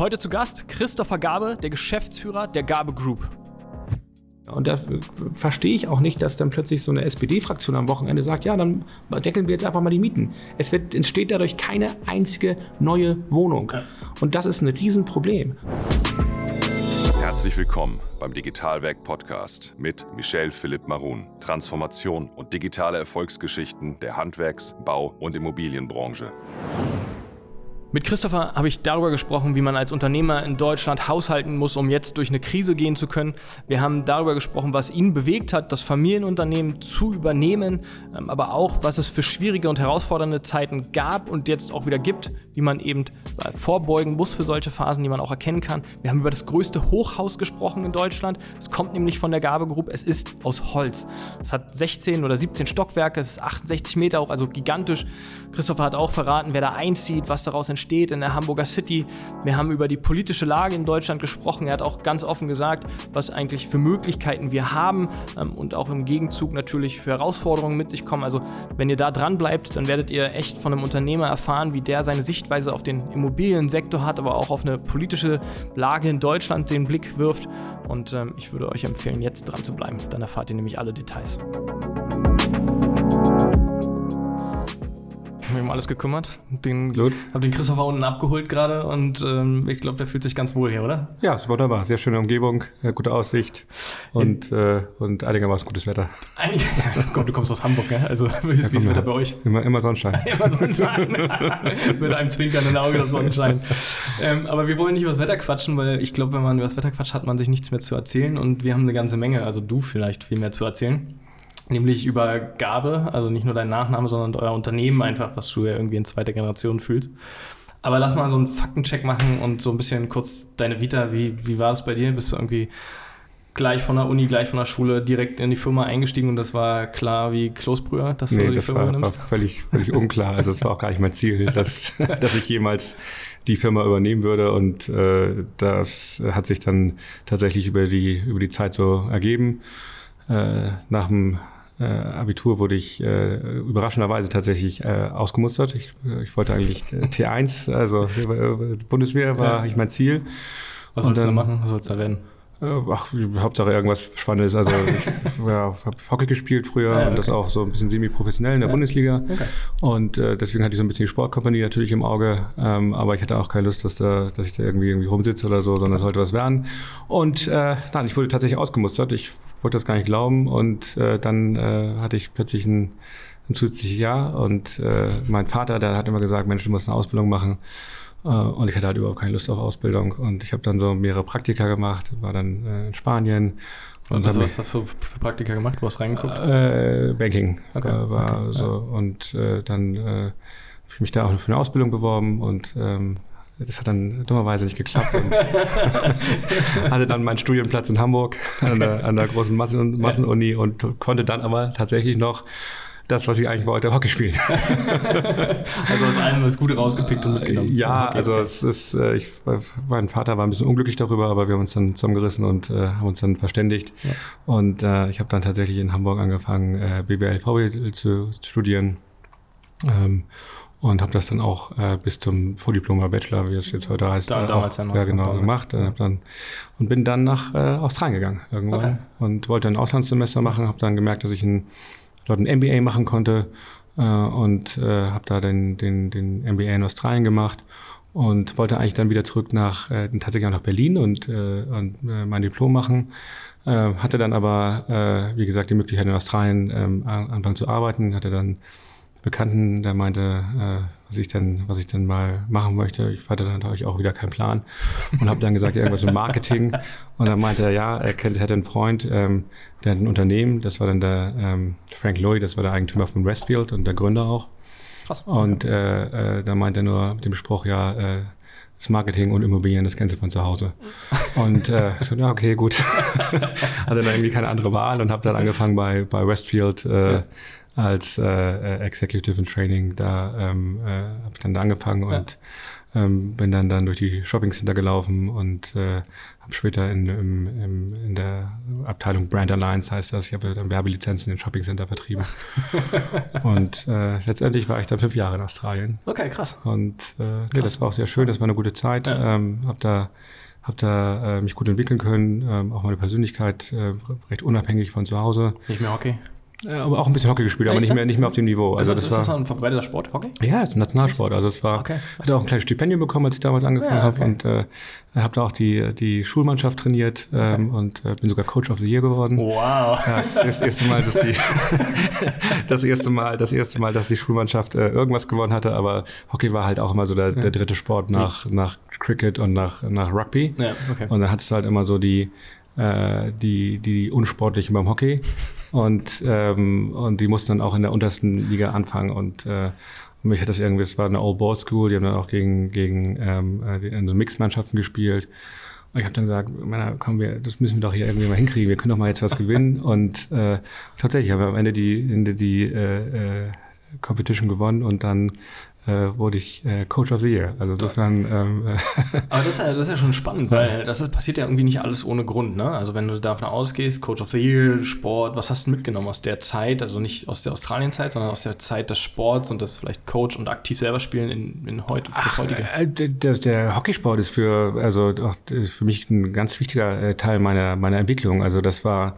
Heute zu Gast Christopher Gabe, der Geschäftsführer der Gabe Group. Und da verstehe ich auch nicht, dass dann plötzlich so eine SPD-Fraktion am Wochenende sagt, ja, dann deckeln wir jetzt einfach mal die Mieten. Es wird, entsteht dadurch keine einzige neue Wohnung. Und das ist ein Riesenproblem. Herzlich willkommen beim Digitalwerk Podcast mit Michel Philipp Marun. Transformation und digitale Erfolgsgeschichten der Handwerks-, Bau- und Immobilienbranche. Mit Christopher habe ich darüber gesprochen, wie man als Unternehmer in Deutschland haushalten muss, um jetzt durch eine Krise gehen zu können. Wir haben darüber gesprochen, was ihn bewegt hat, das Familienunternehmen zu übernehmen, ähm, aber auch, was es für schwierige und herausfordernde Zeiten gab und jetzt auch wieder gibt, wie man eben äh, vorbeugen muss für solche Phasen, die man auch erkennen kann. Wir haben über das größte Hochhaus gesprochen in Deutschland. Es kommt nämlich von der Gabe Group. Es ist aus Holz. Es hat 16 oder 17 Stockwerke, es ist 68 Meter hoch, also gigantisch. Christopher hat auch verraten, wer da einzieht, was daraus entsteht entsteht in der Hamburger City. Wir haben über die politische Lage in Deutschland gesprochen. Er hat auch ganz offen gesagt, was eigentlich für Möglichkeiten wir haben ähm, und auch im Gegenzug natürlich für Herausforderungen mit sich kommen. Also wenn ihr da dran bleibt, dann werdet ihr echt von einem Unternehmer erfahren, wie der seine Sichtweise auf den Immobiliensektor hat, aber auch auf eine politische Lage in Deutschland den Blick wirft. Und ähm, ich würde euch empfehlen, jetzt dran zu bleiben. Dann erfahrt ihr nämlich alle Details. Mich um alles gekümmert. Den, Gut. Hab den Christopher unten abgeholt gerade und ähm, ich glaube, der fühlt sich ganz wohl hier, oder? Ja, ist wunderbar. Sehr schöne Umgebung, äh, gute Aussicht und, äh, und einigermaßen gutes Wetter. Einig Komm, du kommst aus Hamburg, ne? Also wie ist das Wetter bei euch? Immer, immer Sonnenschein. immer Sonnenschein. Mit einem zwinkernden Auge das Sonnenschein. ähm, aber wir wollen nicht über das Wetter quatschen, weil ich glaube, wenn man über das Wetter quatscht, hat man sich nichts mehr zu erzählen und wir haben eine ganze Menge, also du vielleicht viel mehr zu erzählen nämlich über Gabe, also nicht nur dein Nachname, sondern euer Unternehmen einfach, was du ja irgendwie in zweiter Generation fühlst. Aber lass mal so einen Faktencheck machen und so ein bisschen kurz deine Vita, wie, wie war es bei dir? Bist du irgendwie gleich von der Uni, gleich von der Schule direkt in die Firma eingestiegen und das war klar wie Kloßbrüher, dass nee, du die das Firma war, nimmst? war völlig, völlig unklar. Also es war auch gar nicht mein Ziel, dass, dass ich jemals die Firma übernehmen würde und äh, das hat sich dann tatsächlich über die, über die Zeit so ergeben. Äh, nach dem äh, Abitur wurde ich äh, überraschenderweise tatsächlich äh, ausgemustert. Ich, äh, ich wollte eigentlich äh, T1, also äh, Bundeswehr war ja. mein Ziel. Was sollst du da machen? Was sollst du da werden? Ach, Hauptsache irgendwas Spannendes. Also ich ja, habe Hockey gespielt früher ja, okay. und das auch so ein bisschen semi-professionell in der ja. Bundesliga. Okay. Und äh, deswegen hatte ich so ein bisschen die Sportkompanie natürlich im Auge. Ähm, aber ich hatte auch keine Lust, dass, da, dass ich da irgendwie, irgendwie rumsitze oder so, sondern es sollte was werden. Und äh, nein, ich wurde tatsächlich ausgemustert. Ich wollte das gar nicht glauben. Und äh, dann äh, hatte ich plötzlich ein, ein zusätzliches Jahr. Und äh, mein Vater, der hat immer gesagt, Mensch, du musst eine Ausbildung machen. Äh, und ich hatte halt überhaupt keine Lust auf Ausbildung. Und ich habe dann so mehrere Praktika gemacht, war dann äh, in Spanien. Und also, was hast du für Praktika gemacht? Du hast reingeguckt? Äh, Banking okay. äh, war okay. so. Und äh, dann äh, habe ich mich da auch für eine Ausbildung beworben und ähm, das hat dann dummerweise nicht geklappt und hatte dann meinen Studienplatz in Hamburg an, der, an, der, großen Massen, Massenuni und konnte dann aber tatsächlich noch das, was ich eigentlich wollte, Hockey spielen. also aus allem das Gute rausgepickt und mitgenommen. Ja, okay, also okay. es ist, äh, ich, mein Vater war ein bisschen unglücklich darüber, aber wir haben uns dann zusammengerissen und äh, haben uns dann verständigt. Ja. Und äh, ich habe dann tatsächlich in Hamburg angefangen, äh, BWL, VWL zu studieren. Ähm, und habe das dann auch äh, bis zum Vordiploma Bachelor, wie es jetzt heute heißt, da, damals auch, ja, noch, ja genau gemacht. Äh, dann, und bin dann nach äh, Australien gegangen irgendwann okay. und wollte ein Auslandssemester machen. Habe dann gemerkt, dass ich ein, dort ein MBA machen konnte äh, und äh, habe da den, den, den MBA in Australien gemacht und wollte eigentlich dann wieder zurück nach äh, tatsächlich auch nach Berlin und, äh, und äh, mein Diplom machen. Äh, hatte dann aber, äh, wie gesagt, die Möglichkeit in Australien ähm, anfangen zu arbeiten, hatte dann Bekannten, der meinte, äh, was ich denn, was ich denn mal machen möchte. Ich hatte dann natürlich auch wieder keinen Plan und habe dann gesagt, irgendwas im Marketing. Und dann meinte er, ja, er kennt, hätte einen Freund, ähm, der hat ein Unternehmen, das war dann der ähm, Frank Lloyd, das war der Eigentümer von Westfield und der Gründer auch. Krass. Und äh, äh, da meinte er nur mit dem Spruch, ja, äh, das Marketing und Immobilien, das du von zu Hause. Und äh, so, ja, okay, gut. Hatte dann irgendwie keine andere Wahl und habe dann angefangen bei, bei Westfield äh, ja als äh, äh, Executive in Training. Da ähm, äh, habe ich dann da angefangen ja. und ähm, bin dann dann durch die Shopping Center gelaufen und äh, habe später in, im, im, in der Abteilung Brand Alliance heißt das, ich habe dann Werbelizenzen in Shopping Center vertrieben. und äh, letztendlich war ich dann fünf Jahre in Australien. Okay, krass. Und äh, nee, das war auch sehr schön, das war eine gute Zeit. Ja. Ähm, habe da habe da äh, mich gut entwickeln können, ähm, auch meine Persönlichkeit äh, recht unabhängig von zu Hause. Nicht mehr Hockey. Aber auch ein bisschen Hockey gespielt, aber Echt, nicht ja? mehr, nicht mehr auf dem Niveau. Also, Also ist das das war, ein verbreiteter Sport, Hockey? ja, es ist ein Nationalsport. Also es war, Okay. hatte auch ein kleines Stipendium bekommen, als ich damals angefangen Ja, habe okay. und äh, habe da auch die, die Schulmannschaft trainiert ähm, und äh, bin sogar Coach of the Year geworden. Wow. Ja, das ist das erste Mal, dass die das erste Mal, das erste Mal, dass die Schulmannschaft äh, irgendwas gewonnen hatte, aber Hockey war halt auch immer so der, der dritte Sport nach, nach Cricket und nach, nach Rugby. Ja, okay. Und dann hattest du halt immer so die, äh, die, die Unsportlichen beim Hockey. Und, ähm, und die mussten dann auch in der untersten Liga anfangen. Und äh, mich hat das irgendwie, es war eine Old Board School, die haben dann auch gegen, gegen ähm, äh, in so Mixmannschaften gespielt. Und ich habe dann gesagt, Männer, komm, wir, das müssen wir doch hier irgendwie mal hinkriegen. Wir können doch mal jetzt was gewinnen. Und äh, tatsächlich haben wir am Ende die, Ende die äh, äh, Competition gewonnen und dann äh, wurde ich äh, Coach of the Year. Also insofern ähm, Aber das ist, ja, das ist ja schon spannend, weil das ist, passiert ja irgendwie nicht alles ohne Grund. Ne? Also wenn du davon ausgehst, Coach of the Year, Sport, was hast du mitgenommen aus der Zeit? Also nicht aus der Australien-Zeit, sondern aus der Zeit des Sports und das vielleicht Coach und aktiv selber spielen in, in heute, für das heutige. Äh, das, der Hockeysport ist für, also auch, für mich ein ganz wichtiger äh, Teil meiner, meiner Entwicklung. Also das war,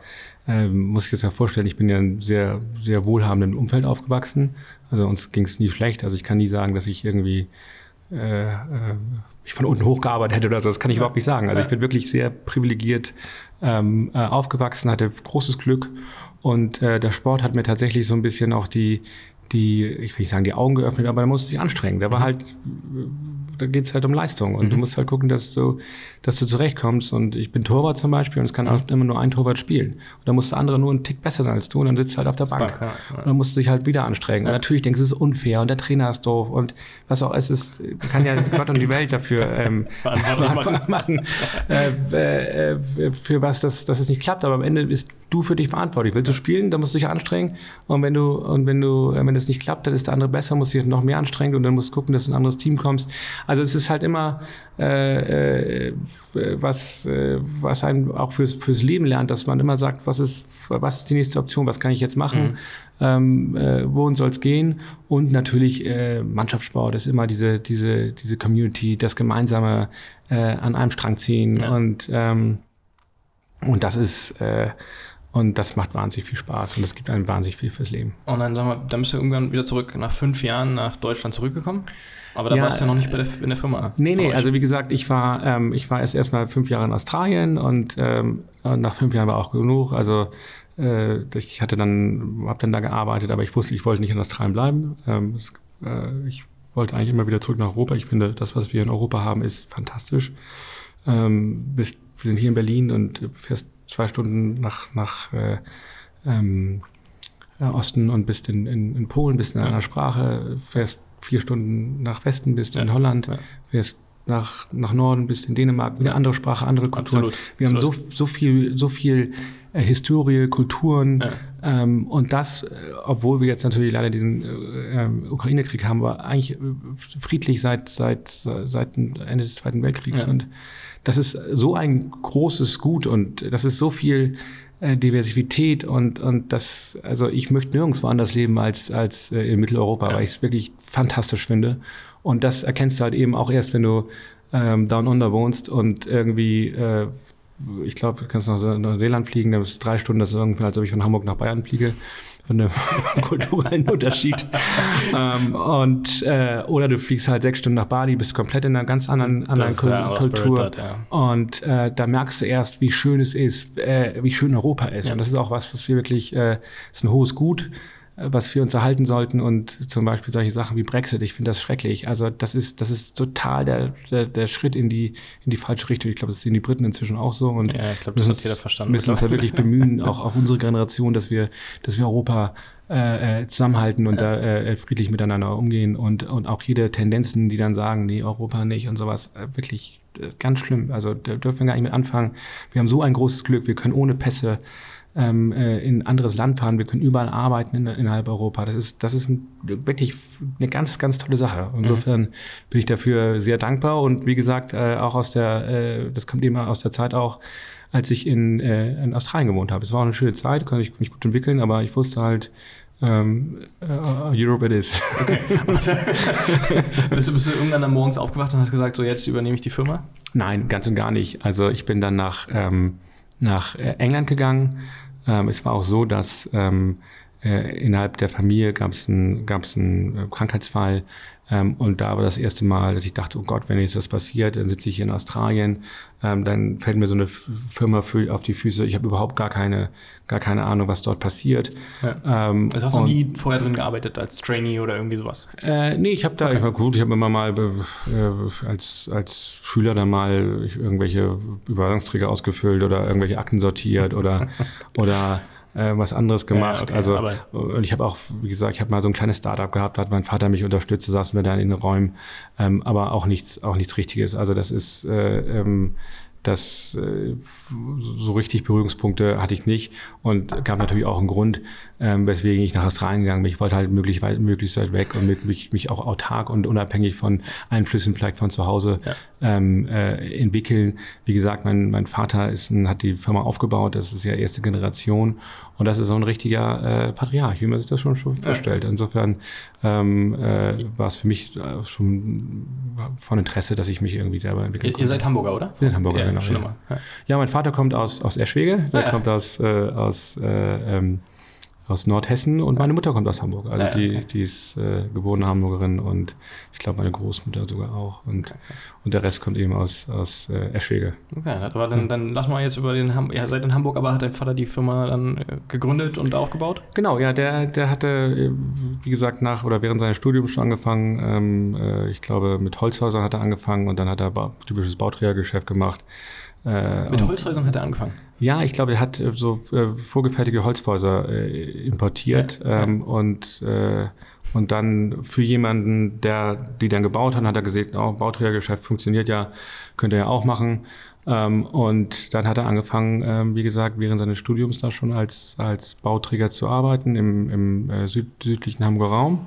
ähm, muss ich das ja vorstellen, ich bin ja in einem sehr, sehr wohlhabenden Umfeld aufgewachsen. Also uns ging es nie schlecht. Also ich kann nie sagen, dass ich irgendwie äh, äh, mich von unten hochgearbeitet hätte oder so. Das kann ich überhaupt nicht sagen. Also ich bin wirklich sehr privilegiert ähm, äh, aufgewachsen, hatte großes Glück und äh, der Sport hat mir tatsächlich so ein bisschen auch die, die, ich will nicht sagen, die Augen geöffnet, aber da musste sich anstrengen. Da war halt, äh, da geht es halt um Leistung und du musst halt gucken, dass du, dass du zurechtkommst. Und ich bin Torwart zum Beispiel und es kann auch immer nur ein Torwart spielen. Und da muss der andere nur einen Tick besser sein als du und dann sitzt du halt auf der Bank. Bank, ja, ja. Und dann musst du dich halt wieder anstrengen. Und natürlich denkst du, es ist unfair und der Trainer ist doof und was auch es ist, kann ja Gott und die Welt dafür ähm, machen, äh, äh, für was das, dass es nicht klappt. Aber am Ende bist du für dich verantwortlich. Willst du spielen, dann musst du dich anstrengen. Und wenn du, und wenn du, äh, wenn es nicht klappt, dann ist der andere besser, musst du dich noch mehr anstrengen und dann musst du gucken, dass du ein anderes Team kommst. Also es ist halt immer äh, äh, was, äh, was einem auch fürs, fürs Leben lernt, dass man immer sagt, was ist, was ist die nächste Option, was kann ich jetzt machen, ähm, äh, wohin soll es gehen? Und natürlich äh, Mannschaftssport ist immer diese, diese, diese Community, das gemeinsame äh, an einem Strang ziehen Ja. und ähm, und das ist äh, und das macht wahnsinnig viel Spaß und das gibt einem wahnsinnig viel fürs Leben. Und dann, sag mal, dann bist du irgendwann wieder zurück, nach fünf Jahren nach Deutschland zurückgekommen. Aber da Ja, warst du ja noch nicht bei der, in der Firma. Nee, nee, euch. also wie gesagt, ich war, ähm, ich war erst erstmal fünf Jahre in Australien und, ähm, nach fünf Jahren war auch genug. Also äh, ich hatte dann, habe dann da gearbeitet, aber ich wusste, ich wollte nicht in Australien bleiben. Ähm, es, äh, ich wollte eigentlich immer wieder zurück nach Europa. Ich finde, das, was wir in Europa haben, ist fantastisch. Ähm, wir sind hier in Berlin und du fährst zwei Stunden nach, nach äh, ähm, äh, Osten und bist in, in, in Polen, bist in einer Sprache, fährst vier Stunden nach Westen, bist in Ja. Holland, Ja. fährst nach, nach Norden, bist in Dänemark, wieder andere Sprache, andere Kulturen. Absolut. Wir haben Absolut. so, so viel, so viel äh, Historie, Kulturen Ja. ähm, und das, äh, obwohl wir jetzt natürlich leider diesen äh, ähm, Ukraine-Krieg haben, war eigentlich äh, friedlich seit, seit, seit Ende des Zweiten Weltkriegs Ja. und das ist so ein großes Gut und das ist so viel äh, Diversität und, und das, also ich möchte nirgendwo anders leben als, als äh, in Mitteleuropa, Ja. weil ich es wirklich fantastisch finde. Und das erkennst du halt eben auch erst, wenn du ähm, Down Under wohnst und irgendwie, äh, ich glaube, du kannst nach Neuseeland fliegen, da ist drei Stunden, das ist irgendwie, als ob ich von Hamburg nach Bayern fliege von dem kulturellen Unterschied. ähm, und äh, oder du fliegst halt sechs Stunden nach Bali, bist komplett in einer ganz anderen, anderen ja Kul- auch Kultur. Ja. Und äh, da merkst du erst, wie schön es ist, äh, wie schön Europa ist. Ja. Und das ist auch was, was wir wirklich, äh, ist ein hohes Gut, was wir uns erhalten sollten. Und zum Beispiel solche Sachen wie Brexit, ich finde das schrecklich. Also das ist, das ist total der, der, der Schritt in die, in die falsche Richtung. Ich glaube, das sehen die Briten inzwischen auch so. Und Ja, ich glaube, das hat jeder verstanden. müssen uns da wirklich bemühen, auch, auch unsere Generation, dass wir, dass wir Europa äh, äh, zusammenhalten und da äh, friedlich miteinander umgehen und, und auch jede Tendenzen, die dann sagen, nee, Europa nicht und sowas, äh, wirklich äh, ganz schlimm. Also da dürfen wir gar nicht mit anfangen. Wir haben so ein großes Glück, wir können ohne Pässe ähm, äh, in ein anderes Land fahren, wir können überall arbeiten in, innerhalb Europa. Das ist, das ist ein, wirklich eine ganz, ganz tolle Sache. Insofern mhm. bin ich dafür sehr dankbar und wie gesagt, äh, auch aus der, äh, das kommt eben aus der Zeit auch, als ich in, äh, in Australien gewohnt habe. Es war auch eine schöne Zeit, konnte ich mich gut entwickeln, aber ich wusste halt, ähm, uh, Europe it is. Okay. bist, du, bist du irgendwann dann morgens aufgewacht und hast gesagt, so jetzt übernehme ich die Firma? Nein, ganz und gar nicht. Also ich bin dann nach, ähm, nach äh, England gegangen. Ähm, es war auch so, dass ähm, äh, innerhalb der Familie gab es einen, gab's einen äh, Krankheitsfall, ähm, und da war das erste Mal, dass ich dachte, oh Gott, wenn jetzt das passiert, dann sitze ich hier in Australien, ähm, dann fällt mir so eine Firma auf die Füße. Ich habe überhaupt gar keine, gar keine Ahnung, was dort passiert. Ja. Ähm, also hast du nie vorher drin gearbeitet als Trainee oder irgendwie sowas? Äh, nee, ich habe da, okay. ich war gut, ich habe immer mal äh, als, als Schüler dann mal irgendwelche Überwachungsträger ausgefüllt oder irgendwelche Akten sortiert oder, oder äh, was anderes gemacht. Ja, okay, also und ich habe auch, wie gesagt, ich habe mal so ein kleines Startup gehabt, da hat mein Vater mich unterstützt, da saßen wir da in den Räumen, ähm, aber auch nichts, auch nichts Richtiges. Also das ist äh, ähm, das äh, so richtig Berührungspunkte hatte ich nicht und gab natürlich auch einen Grund, ähm, weswegen ich nach Australien gegangen bin. Ich wollte halt möglichst weit, möglichst weit weg und mich, mich auch autark und unabhängig von Einflüssen vielleicht von zu Hause ja. ähm, äh, entwickeln. Wie gesagt, mein, mein Vater ist ein, hat die Firma aufgebaut, das ist ja erste Generation und das ist so ein richtiger äh, Patriarch, wie man sich das schon, schon ja. vorstellt. Insofern ähm, äh, war es für mich äh, schon von Interesse, dass ich mich irgendwie selber entwickeln Ihr, ihr seid Hamburger, oder? Wir sind Hamburger, ja, genau. Ja. ja. mein Vater kommt aus, aus Eschwege, der kommt aus, äh, aus äh, ähm, aus Nordhessen und meine Mutter kommt aus Hamburg. Also ja, die, okay. die ist äh, geborene Hamburgerin und ich glaube meine Großmutter sogar auch. Und, okay. und der Rest kommt eben aus, aus äh, Eschwege. Okay, aber dann, dann lass mal jetzt über den Ham ja, seid in Hamburg, aber hat dein Vater die Firma dann äh, gegründet und aufgebaut? Genau, ja, der, der hatte, äh, wie gesagt, nach oder während seines Studiums schon angefangen. Ähm, äh, ich glaube, mit Holzhäusern hat er angefangen und dann hat er ba typisches Bauträgergeschäft gemacht. Äh, Mit Holzhäusern hat er angefangen? Ja, ich glaube, er hat äh, so äh, vorgefertigte Holzhäuser äh, importiert ja, ähm, ja. und äh, und dann für jemanden, der die dann gebaut hat, hat er gesagt, oh, Bauträgergeschäft funktioniert ja, könnte er ja auch machen. Ähm, und dann hat er angefangen, ähm, wie gesagt, während seines Studiums da schon als, als Bauträger zu arbeiten im, im äh, süd, südlichen Hamburger Raum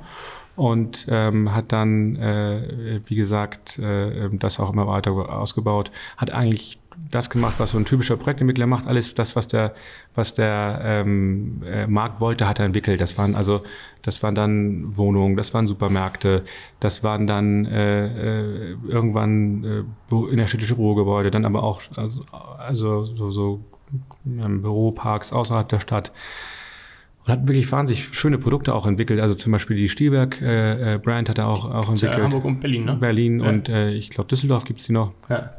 und ähm, hat dann, äh, wie gesagt, äh, das auch immer weiter ausgebaut, hat eigentlich das gemacht, was so ein typischer Projektentwickler macht. Alles das, was der, was der ähm, äh, Markt wollte, hat er entwickelt. Das waren also, das waren dann Wohnungen, das waren Supermärkte, das waren dann äh, äh, irgendwann äh, innerstädtische Bürogebäude, dann aber auch also, also so, so ähm, Büroparks außerhalb der Stadt und hat wirklich wahnsinnig schöne Produkte auch entwickelt. Also zum Beispiel die Stielberg äh, äh Brand hat er auch, auch entwickelt. Ja, Hamburg und Berlin, ne? Berlin ja. und äh, ich glaube Düsseldorf gibt's die noch. Ja.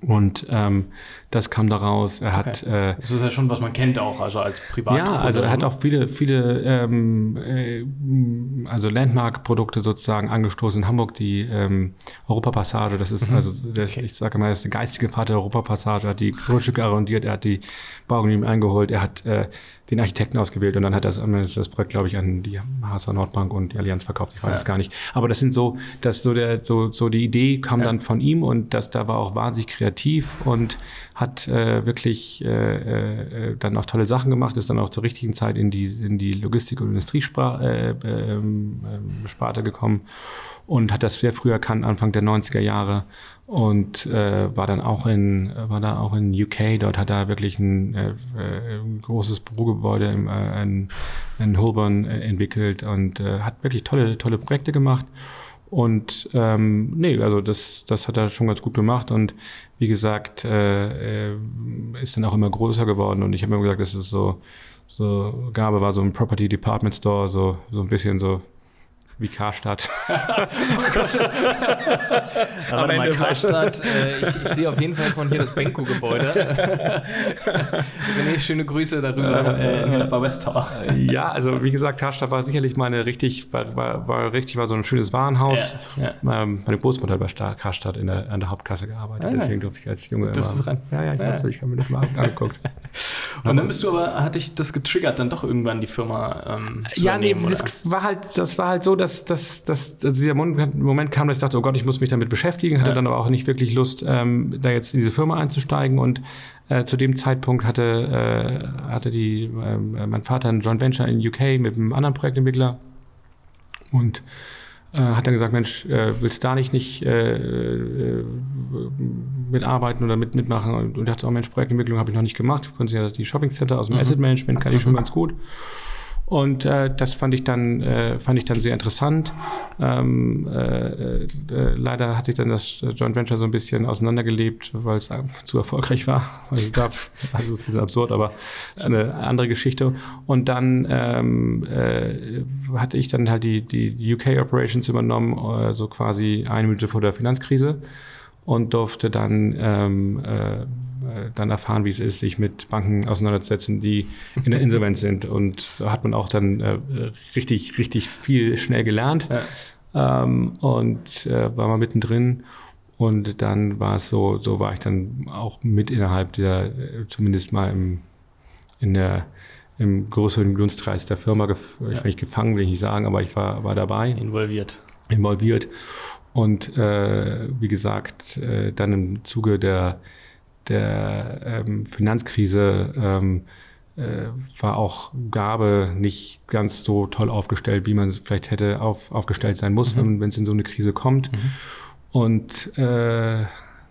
Und ähm, das kam daraus. Er hat. Okay. Äh, das ist ja schon, was man kennt auch, also als Privat. Ja, also er hat auch viele, viele, ähm, äh, also Landmark-Produkte sozusagen angestoßen in Hamburg. Die ähm, Europapassage, das ist, mhm. also der, okay. ich sage mal, das ist der geistige Vater der Europapassage. Er hat die Grundstücke arrondiert, er hat die Baugenehmigung eingeholt, er hat äh, den Architekten ausgewählt und dann hat das, das Projekt, glaube ich, an die HSA Nordbank und die Allianz verkauft. Ich weiß ja. es gar nicht. Aber das sind so, dass so der, so, so die Idee kam ja. dann von ihm und das da war auch wahnsinnig kreativ und hat äh, wirklich äh, äh, dann auch tolle Sachen gemacht, ist dann auch zur richtigen Zeit in die, in die Logistik- und Industriesparte äh, ähm, ähm, gekommen und hat das sehr früh erkannt, Anfang der 90er Jahre und äh, war dann auch in war da auch in UK. Dort hat er wirklich ein, äh, großes Bürogebäude in, äh, in, in Holborn äh, entwickelt und äh, hat wirklich tolle tolle Projekte gemacht. Und ähm, nee, also das, das hat er schon ganz gut gemacht. Und wie gesagt, äh, ist dann auch immer größer geworden. Und ich habe immer gesagt, das ist so, so Gabe war so ein Property Department Store, so, so ein bisschen so wie Karstadt. oh. Aber mal, Karstadt, äh, ich, ich, sehe auf jeden Fall von hier das Benko-Gebäude. René, schöne Grüße darüber äh, bei West Tower. ja, also wie gesagt, Karstadt war sicherlich mal eine richtig, war, war, war richtig, war so ein schönes Warenhaus. Ja, ja. Ähm, meine Großmutter hat bei Karstadt in der, an der Hauptkasse gearbeitet, ah, deswegen durfte ich als Junge immer. Ran. Ja, ja, ich, ja. ich habe mir das mal angeguckt. Und dann bist du aber, hatte ich das getriggert, dann doch irgendwann die Firma ähm, zu Ja, nee, das war halt, das war halt so, dass, dass, dass also dieser Moment kam, dass ich dachte, oh Gott, ich muss mich damit beschäftigen, hatte ja. dann aber auch nicht wirklich Lust, ähm, da jetzt in diese Firma einzusteigen und äh, zu dem Zeitpunkt hatte, äh, hatte die, äh, mein Vater ein Joint Venture in UK mit einem anderen Projektentwickler und äh, hat dann gesagt, Mensch, äh, willst du da nicht, nicht äh, mitarbeiten oder mit, mitmachen? Und, und dachte, oh Mensch, Projektentwicklung habe ich noch nicht gemacht. Ich konnte ja die Shopping Center aus dem mhm. Asset Management, kann ich schon ganz gut. Und äh, das fand ich dann, äh, fand ich dann sehr interessant. Ähm, äh, äh, leider hat sich dann das Joint Venture so ein bisschen auseinandergelebt, weil es zu erfolgreich war. Also, das ist ein bisschen absurd, aber ist eine andere Geschichte. Und dann ähm, äh, hatte ich dann halt die, die UK Operations übernommen, äh, so quasi eine Minute vor der Finanzkrise und durfte dann ähm, äh, dann erfahren, wie es ist, sich mit Banken auseinanderzusetzen, die in der Insolvenz sind. Und da hat man auch dann äh, richtig, richtig viel schnell gelernt. Ja. Ähm, und äh, war mal mittendrin. Und dann war es so, so war ich dann auch mit innerhalb der, äh, zumindest mal im, in der, im größeren Dunstkreis der Firma, gef ja. ich gefangen, will ich nicht sagen, aber ich war, war dabei. Involviert. Involviert. Und äh, wie gesagt, äh, dann im Zuge der der ähm, Finanzkrise ähm, äh, war auch Gabe nicht ganz so toll aufgestellt, wie man vielleicht hätte auf, aufgestellt sein muss, mhm. wenn es in so eine Krise kommt. Mhm. Und äh,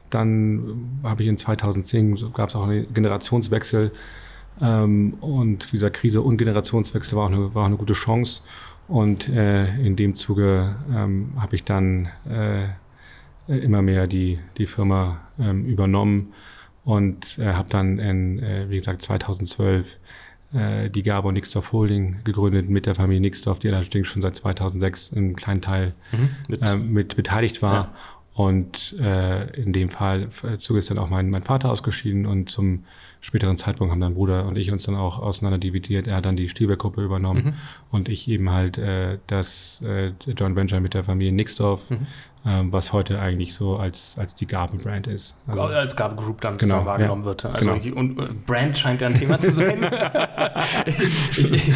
dann habe ich in 2010 gab es auch einen Generationswechsel ähm, und dieser Krise und Generationswechsel war auch eine, war auch eine gute Chance. Und äh, in dem Zuge ähm, habe ich dann äh, immer mehr die, die Firma ähm, übernommen und äh, habe dann in, äh, wie gesagt, 2012 äh, die Gabo Nixdorf Holding gegründet mit der Familie Nixdorf, die allerdings schon seit 2006 einen kleinen Teil mhm, mit. Äh, mit. beteiligt war. Ja. Und äh, in dem Fall äh, Zuge ist dann auch mein, mein Vater ausgeschieden und zum späteren Zeitpunkt haben dann Bruder und ich uns dann auch auseinanderdividiert. Er hat dann die Stielberg-Gruppe übernommen mhm. und ich eben halt äh, das äh, Joint Venture mit der Familie Nixdorf, mhm. Ähm, was heute eigentlich so als, als die Gaben-Brand ist. Also, als Gaben-Group dann genau, wahrgenommen ja, wird. Also genau. ich, und äh, Brand scheint ja ein Thema zu sein. ich, ich,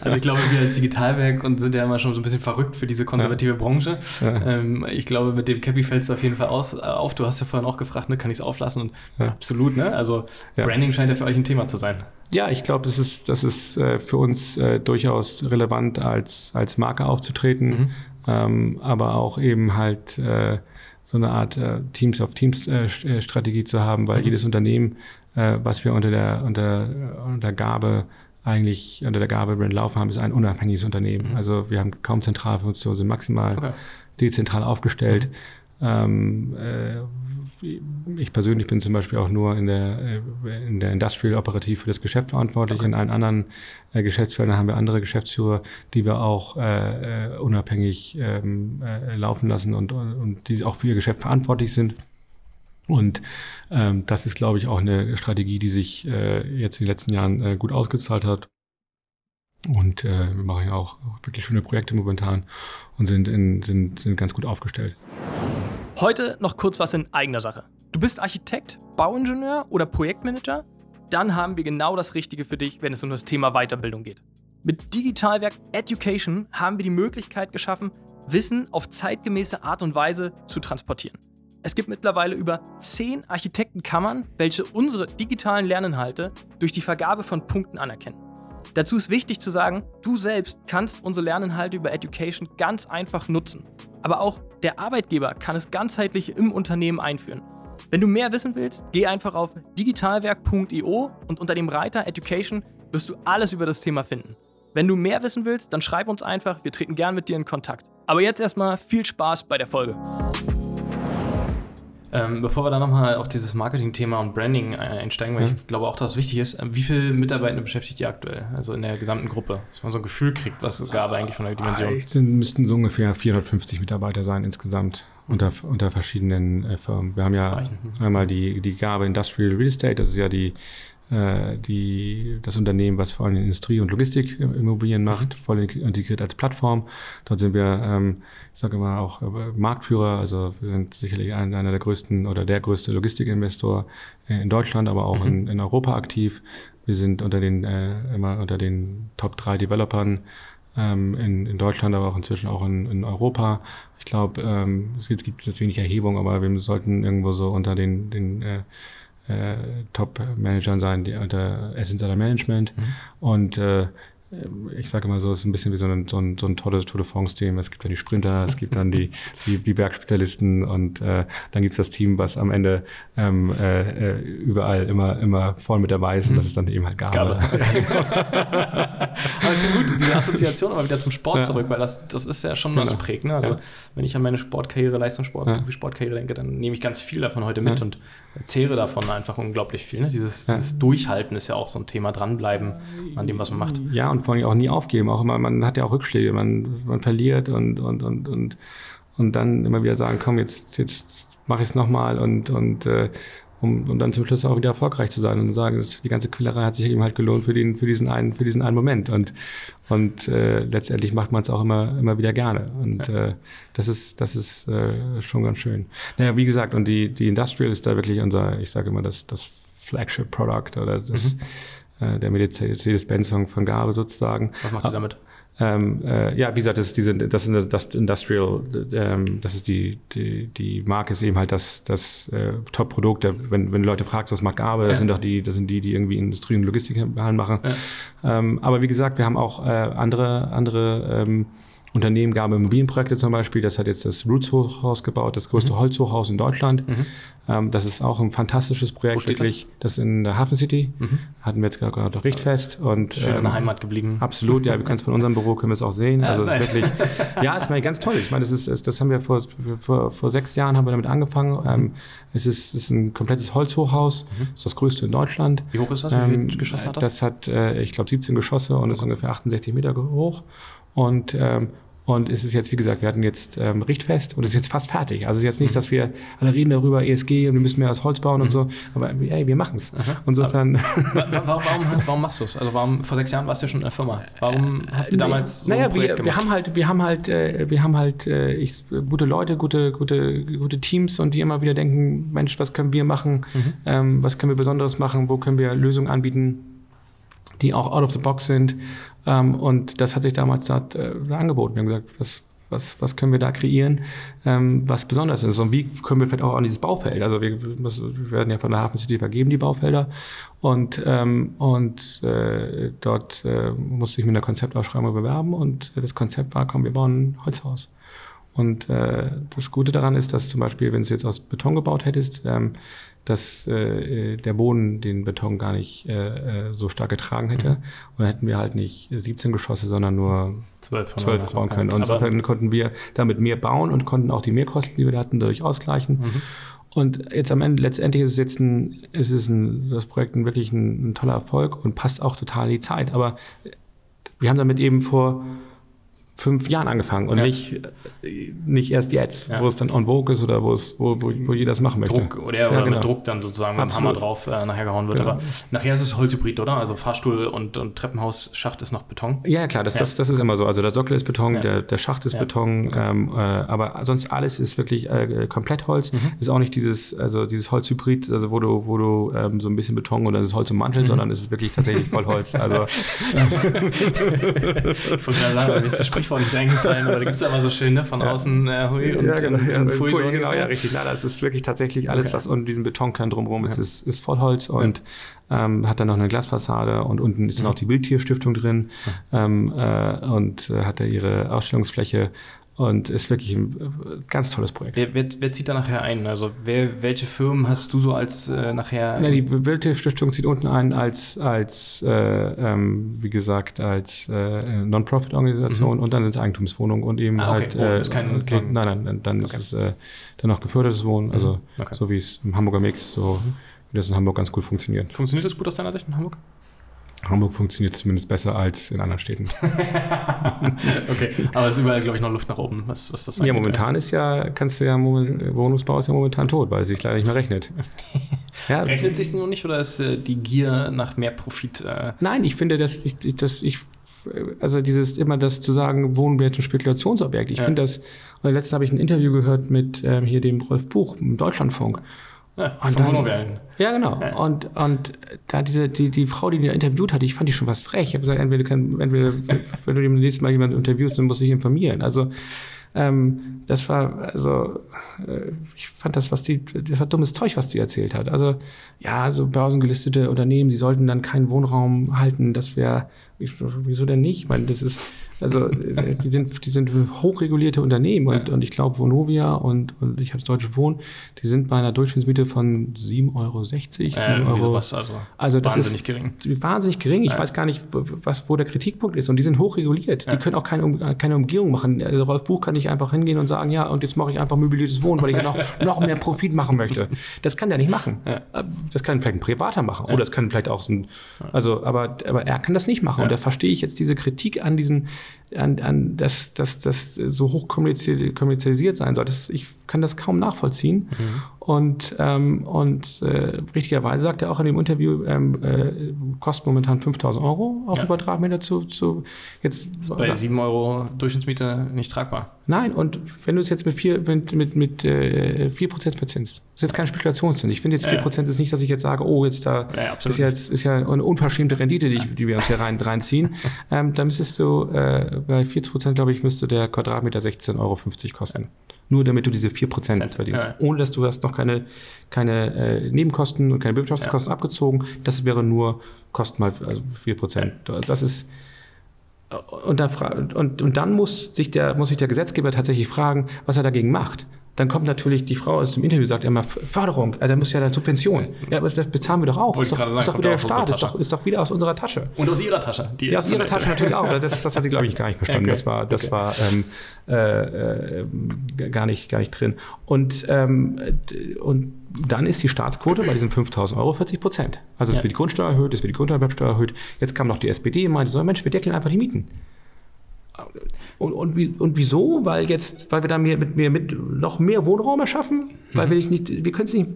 also ich glaube, wir als Digitalwerk und sind ja immer schon so ein bisschen verrückt für diese konservative ja. Branche. Ja. Ähm, ich glaube, mit dem Cappy fällt es auf jeden Fall aus, äh, auf. Du hast ja vorhin auch gefragt, ne, kann ich es auflassen? Und absolut, ne? Also Branding scheint ja für euch ein Thema zu sein. Ja, ich glaube, das ist, das ist äh, für uns durchaus relevant, als, als Marke aufzutreten, mhm. Ähm, aber auch eben halt äh, so eine Art äh, Teams of Teams äh, äh, Strategie zu haben, weil mhm. jedes Unternehmen, was wir unter der, unter, unter Gabe eigentlich unter der Gabe Brand laufen haben, ist ein unabhängiges Unternehmen. Mhm. Also wir haben kaum Zentralfunktionen, sind maximal okay. dezentral aufgestellt. Mhm. Ähm, ich persönlich bin zum Beispiel auch nur in der, äh, in der Industrial operativ für das Geschäft verantwortlich. Okay. In allen anderen äh, Geschäftsfeldern haben wir andere Geschäftsführer, die wir auch äh, äh, unabhängig ähm, äh, laufen lassen und, und die auch für ihr Geschäft verantwortlich sind. Und ähm, das ist, glaube ich, auch eine Strategie, die sich äh, jetzt in den letzten Jahren äh, gut ausgezahlt hat. Und äh, wir machen ja auch wirklich schöne Projekte momentan und sind, in, sind, sind ganz gut aufgestellt. Heute noch kurz was in eigener Sache. Du bist Architekt, Bauingenieur oder Projektmanager? Dann haben wir genau das Richtige für dich, wenn es um das Thema Weiterbildung geht. Mit Digitalwerk Education haben wir die Möglichkeit geschaffen, Wissen auf zeitgemäße Art und Weise zu transportieren. Es gibt mittlerweile über zehn Architektenkammern, welche unsere digitalen Lerninhalte durch die Vergabe von Punkten anerkennen. Dazu ist wichtig zu sagen, du selbst kannst unsere Lerninhalte über Education ganz einfach nutzen. Aber auch der Arbeitgeber kann es ganzheitlich im Unternehmen einführen. Wenn du mehr wissen willst, geh einfach auf digitalwerk.io und unter dem Reiter Education wirst du alles über das Thema finden. Wenn du mehr wissen willst, dann schreib uns einfach, wir treten gern mit dir in Kontakt. Aber jetzt erstmal viel Spaß bei der Folge. Ähm, bevor wir da nochmal auf dieses Marketing-Thema und Branding äh, einsteigen, weil mhm. ich glaube auch, dass es wichtig ist, äh, wie viele Mitarbeitende beschäftigt ihr aktuell? Also in der gesamten Gruppe? Dass man so ein Gefühl kriegt, was gab eigentlich von der Dimension? Es müssten so ungefähr 450 Mitarbeiter sein insgesamt. unter, unter verschiedenen äh, Firmen. Wir haben ja mhm. einmal die, die Gabe Industrial Real Estate, das ist ja die, die, das Unternehmen, was vor allem Industrie- und Logistikimmobilien macht, mhm. voll integriert als Plattform. Dort sind wir, ähm, ich sage immer, auch äh, Marktführer. Also wir sind sicherlich ein, einer der größten oder der größte Logistikinvestor in Deutschland, aber auch mhm. in, in, Europa aktiv. Wir sind unter den, äh, immer unter den Top 3 Developern ähm, in, in, Deutschland, aber auch inzwischen auch in, in Europa. Ich glaube, ähm, es gibt, gibt jetzt wenig Erhebung, aber wir sollten irgendwo so unter den, den äh, äh, Top-Managern sein, die unter Essential Management. Mhm. Und äh, ich sage immer so, es ist ein bisschen wie so ein, so ein, so ein tolles Tour de France-Team. Es gibt dann die Sprinter, es gibt dann die, die, die Bergspezialisten und äh, dann gibt es das Team, was am Ende ähm, äh, äh, überall immer, immer voll mit dabei ist und das ist dann eben halt Gabe. Gabe. aber ich finde gut, diese Assoziation aber wieder zum Sport ja. zurück, weil das, das ist ja schon was genau. prägt. Ne? Also ja. wenn ich an meine Sportkarriere, Leistungssport, ja. Sportkarriere denke, dann nehme ich ganz viel davon heute mit und zehre davon einfach unglaublich viel. Ne? Dieses, dieses Durchhalten ist ja auch so ein Thema, dranbleiben an dem, was man macht. Ja, und vor allem auch nie aufgeben. Auch immer, man hat ja auch Rückschläge, man, man verliert und, und, und, und, und dann immer wieder sagen, komm, jetzt, jetzt mache ich es nochmal und, und äh, um, um dann zum Schluss auch wieder erfolgreich zu sein und sagen, dass die ganze Quillerei hat sich eben halt gelohnt für, den, für, diesen, einen, für diesen einen Moment. Und, und äh, letztendlich macht man es auch immer, immer wieder gerne. Und äh, das ist, das ist äh, schon ganz schön. Naja, wie gesagt, und die, die Industrial ist da wirklich unser, ich sage immer, das, das Flagship-Product oder das. Mhm äh, der Mercedes-Benz-Song von Gabe sozusagen. Was macht ihr damit? Ähm, äh, ja, wie gesagt, das, diese, das, das Industrial, ähm, das ist die, die, die Marke ist eben halt das, das äh, Top-Produkt. Wenn, wenn Leute fragst, was macht Gabe, ja. das sind doch die, das sind die, die irgendwie Industrie und Logistik machen. Ja. Ähm, aber wie gesagt, wir haben auch äh, andere, andere ähm, Unternehmen, Gabe Immobilienprojekte zum Beispiel. Das hat jetzt das Roots Hochhaus gebaut, das größte mhm. Holzhochhaus in Deutschland. Mhm. Ähm, das ist auch ein fantastisches Projekt, wirklich. Das? das in der Hafen City. Mhm. Hatten wir jetzt gerade noch Richtfest. Und, Schön ähm, in der Heimat geblieben. Absolut, ja. Wir können es von unserem Büro können wir es auch sehen. Also es ist wirklich, ja, es ist ganz toll. Ich meine, das, ist, das haben wir vor, vor, vor sechs Jahren haben wir damit angefangen. Mhm. Ähm, es ist, ist ein komplettes Holzhochhaus. Mhm. Das ist das größte in Deutschland. Wie hoch ist das? Wie viele ähm, Geschosse hat das? Das hat, äh, ich glaube, 17 Geschosse und okay. ist ungefähr 68 Meter hoch. Und ähm, und es ist jetzt, wie gesagt, wir hatten jetzt ähm, Richtfest und es ist jetzt fast fertig. Also es ist jetzt nicht, mhm. dass wir alle reden darüber, ESG und wir müssen mehr aus Holz bauen mhm. und so, aber ey, wir machen es. Insofern. warum, warum, machst du es? Also warum, vor sechs Jahren warst du schon in der Firma. Warum habt ihr damals so Naja, wir, wir, haben halt, wir haben halt, äh, wir haben halt äh, ich, gute Leute, gute, gute, gute Teams und die immer wieder denken, Mensch, was können wir machen? Mhm. Ähm, was können wir Besonderes machen? Wo können wir Lösungen anbieten? die auch out of the box sind. Ähm, und das hat sich damals da, äh, angeboten. Wir haben gesagt, was, was, was können wir da kreieren, ähm, was besonders ist und wie können wir vielleicht auch an dieses Baufeld, also wir, wir werden ja von der Hafen City vergeben, die Baufelder und, ähm, und äh, dort äh, musste ich mit einer Konzeptausschreibung bewerben und das Konzept war, komm, wir bauen ein Holzhaus. Und äh, das Gute daran ist, dass zum Beispiel, wenn du es jetzt aus Beton gebaut hättest, ähm, dass äh, der Boden den Beton gar nicht äh, äh so stark getragen hätte. Mhm. Und dann hätten wir halt nicht 17 Geschosse, sondern nur 12, 12 bauen können. Und insofern konnten wir damit mehr bauen und konnten auch die Mehrkosten, die wir hatten, dadurch ausgleichen. Mhm. Und jetzt am Ende, letztendlich ist es jetzt ein, ist es ein, das Projekt ein, wirklich ein, ein toller Erfolg und passt auch total in die Zeit. Aber wir haben damit eben vor fünf Jahren angefangen und ja. nicht, nicht erst jetzt, ja. wo es dann on vogue ist oder wo es, wo, wo, wo jeder das machen möchte. Druck oder, ja, oder genau. mit Druck dann sozusagen mit dem Hammer drauf äh, nachher gehauen wird. Genau. Aber nachher ist es Holzhybrid, oder? Also Fahrstuhl und, und Treppenhausschacht ist noch Beton. Ja, klar, das, Das, das ist immer so. Also der Sockel ist Beton, der, der Schacht ist Beton, ähm, äh, aber sonst alles ist wirklich äh, komplett Holz. Mhm. Ist auch nicht dieses, also dieses Holzhybrid, also wo du, wo du ähm, so ein bisschen Beton oder das Holz ummanteln, mhm. sondern es ist wirklich tatsächlich voll Holz. Also ich wollte gerade sagen, das Sprichwort Sprichwort nicht eingefallen, aber da gibt es ja immer so schön, ne? Von ja. außen äh, Hui und, ja, genau, und, ja, und Pfui, Pfui, genau, ja, richtig. Nein, das ist wirklich tatsächlich alles, okay. was unter diesem Betonkern drumherum ist, ist, ist Vollholz und ähm, hat dann noch eine Glasfassade und unten ist dann auch die Wildtierstiftung drin ähm, äh, und äh, hat da ihre Ausstellungsfläche und ist wirklich ein ganz tolles Projekt. Wer, wer, wer zieht da nachher ein? Also wer, welche Firmen hast du so als äh, nachher? Na, die Wildtierstiftung zieht unten ein als, als äh, ähm, wie gesagt, als äh, Non-Profit-Organisation mhm. und dann ins Eigentumswohnung und eben ah, okay. halt. Wohnen, ist kein, okay, kein, nein, nein, dann okay. ist es äh, dann noch gefördertes Wohnen, also mhm. so wie es im Hamburger Mix, so mhm. wie das in Hamburg ganz gut funktioniert. Funktioniert das gut aus deiner Sicht in Hamburg? Hamburg funktioniert zumindest besser als in anderen Städten. okay, aber es ist überall, glaube ich, noch Luft nach oben, was, was das Ja, momentan ist ja, kannst du ja, Wohnungsbau ist ja momentan tot, weil es sich leider nicht mehr rechnet. ja. Rechnet sich nur nicht oder ist äh, die Gier nach mehr Profit? Äh Nein, ich finde, dass ich, dass ich also dieses immer das zu sagen, Wohnen wird ein Spekulationsobjekt. Ich ja. finde das, und letztens habe ich ein Interview gehört mit ähm, hier dem Rolf Buch im Deutschlandfunk. Ja, und dann, ja genau. Ja. Und, und da diese, die, die Frau, die ihn interviewt hat, ich fand die schon was frech. Ich habe gesagt, entweder, kann, entweder wenn du dem nächsten Mal jemanden interviewst, dann musst du dich informieren. Also ähm, das war, also, äh, ich fand das, was die, das war dummes Zeug, was die erzählt hat. Also, ja, so börsengelistete Unternehmen, die sollten dann keinen Wohnraum halten, das wäre, wieso denn nicht? Ich meine, das ist, also äh, die sind, die sind hochregulierte Unternehmen und, ja. und ich glaube, Vonovia und, und ich habe das Deutsche Wohnen, die sind bei einer Durchschnittsmiete von 7,60 Euro. 7 äh, Euro. Sowas, also, also das wahnsinnig ist gering. Wahnsinnig gering. Ich ja. weiß gar nicht, was, wo der Kritikpunkt ist. Und die sind hochreguliert. Ja. Die können auch keine, keine Umgehung machen. Also Rolf Buch kann nicht einfach hingehen und sagen, ja, und jetzt mache ich einfach möbliertes Wohnen, weil ich ja noch, noch mehr Profit machen möchte. Das kann der nicht machen. Das kann vielleicht ein Privater machen. Oder das kann vielleicht auch so ein, also, aber, aber er kann das nicht machen. Und da verstehe ich jetzt diese Kritik an diesen an, an dass das, das so hoch kommerzialisiert sein soll. Das, ich kann das kaum nachvollziehen. Mhm. Und, ähm, und äh, richtigerweise sagt er auch in dem Interview, ähm, äh, kostet momentan 5000 Euro auf ja. Quadratmeter zu, zu jetzt. Ist bei 7 Euro Durchschnittsmiete nicht tragbar. Nein, und wenn du es jetzt mit 4, mit, mit, mit äh, 4% verzinst, das ist jetzt keine Spekulationszins. Ich finde jetzt 4% ja. ist nicht, dass ich jetzt sage, oh, jetzt da ja, ist, jetzt, ist ja eine unverschämte Rendite, die, die wir uns hier rein, reinziehen. ähm, da müsstest du, äh, bei 40%, glaube ich, müsste der Quadratmeter 16,50 Euro kosten. Nur damit du diese 4% Cent. verdienst. Ja. Ohne dass du hast noch keine, keine äh, Nebenkosten und keine Bewirtschaftungskosten ja. abgezogen. Das wäre nur Kosten mal also 4%. Das ist und dann, und, und dann muss sich, der, muss sich der Gesetzgeber tatsächlich fragen, was er dagegen macht. Dann kommt natürlich die Frau aus dem Interview sagt immer Förderung, also da muss ja dann Subvention. Ja, aber das bezahlen wir doch auch. Ist doch, sagen, ist doch wieder der Staat, ist doch, ist doch wieder aus unserer Tasche. Und aus ihrer Tasche. ja, aus ihrer Tasche natürlich auch. Das, das hat sie, glaube ich, gar nicht verstanden. Okay. Das war, das okay. war ähm, äh, äh, gar, nicht, gar nicht drin. Und, ähm, und dann ist die Staatsquote bei diesen 5000 Euro 40 Prozent. Also es ja. wird die Grundsteuer erhöht, es wird die Grunderwerbsteuer erhöht. Jetzt kam noch die SPD und meinte so, Mensch, wir deckeln einfach die Mieten. Und, und, wie, und wieso? Weil jetzt, weil wir da mehr, mit, mehr, mit noch mehr Wohnraum erschaffen? Weil mhm. wir nicht, wir können es nicht,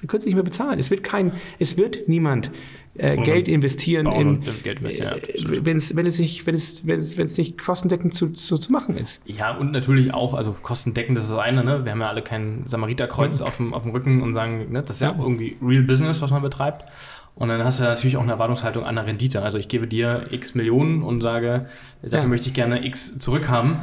wir können es nicht mehr bezahlen. Es wird kein, es wird niemand äh, Geld investieren in, Geld investieren, äh, wenn es, wenn es nicht, wenn es, wenn es, wenn es nicht kostendeckend zu, zu, zu machen ist. Ja, und natürlich auch, also kostendeckend, das ist das eine, ne? Wir haben ja alle kein Samariterkreuz mhm. auf, dem, auf dem Rücken und sagen, ne, das ist ja auch irgendwie Real Business, was man betreibt. Und dann hast du natürlich auch eine Erwartungshaltung an der Rendite. Also ich gebe dir x Millionen und sage, dafür ja. möchte ich gerne x zurückhaben.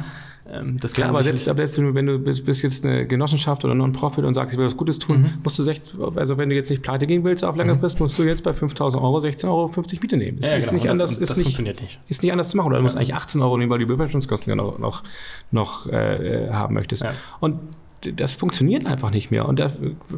Ähm, das Klar, aber selbst, selbst wenn du bist, bist, jetzt eine Genossenschaft oder Non-Profit und sagst, ich will was Gutes tun, mhm. musst du, sech, also wenn du jetzt nicht pleite gehen willst auf lange mhm. Frist, musst du jetzt bei 5.000 Euro 16,50 Euro Miete nehmen. Das ja, ist genau. nicht anders, das, ist das nicht, funktioniert nicht. Ist nicht anders zu machen. Oder du musst eigentlich 18 Euro nehmen, weil du die Bewirtschaftungskosten ja noch, noch, noch äh, haben möchtest. Ja. Und das funktioniert einfach nicht mehr. Und da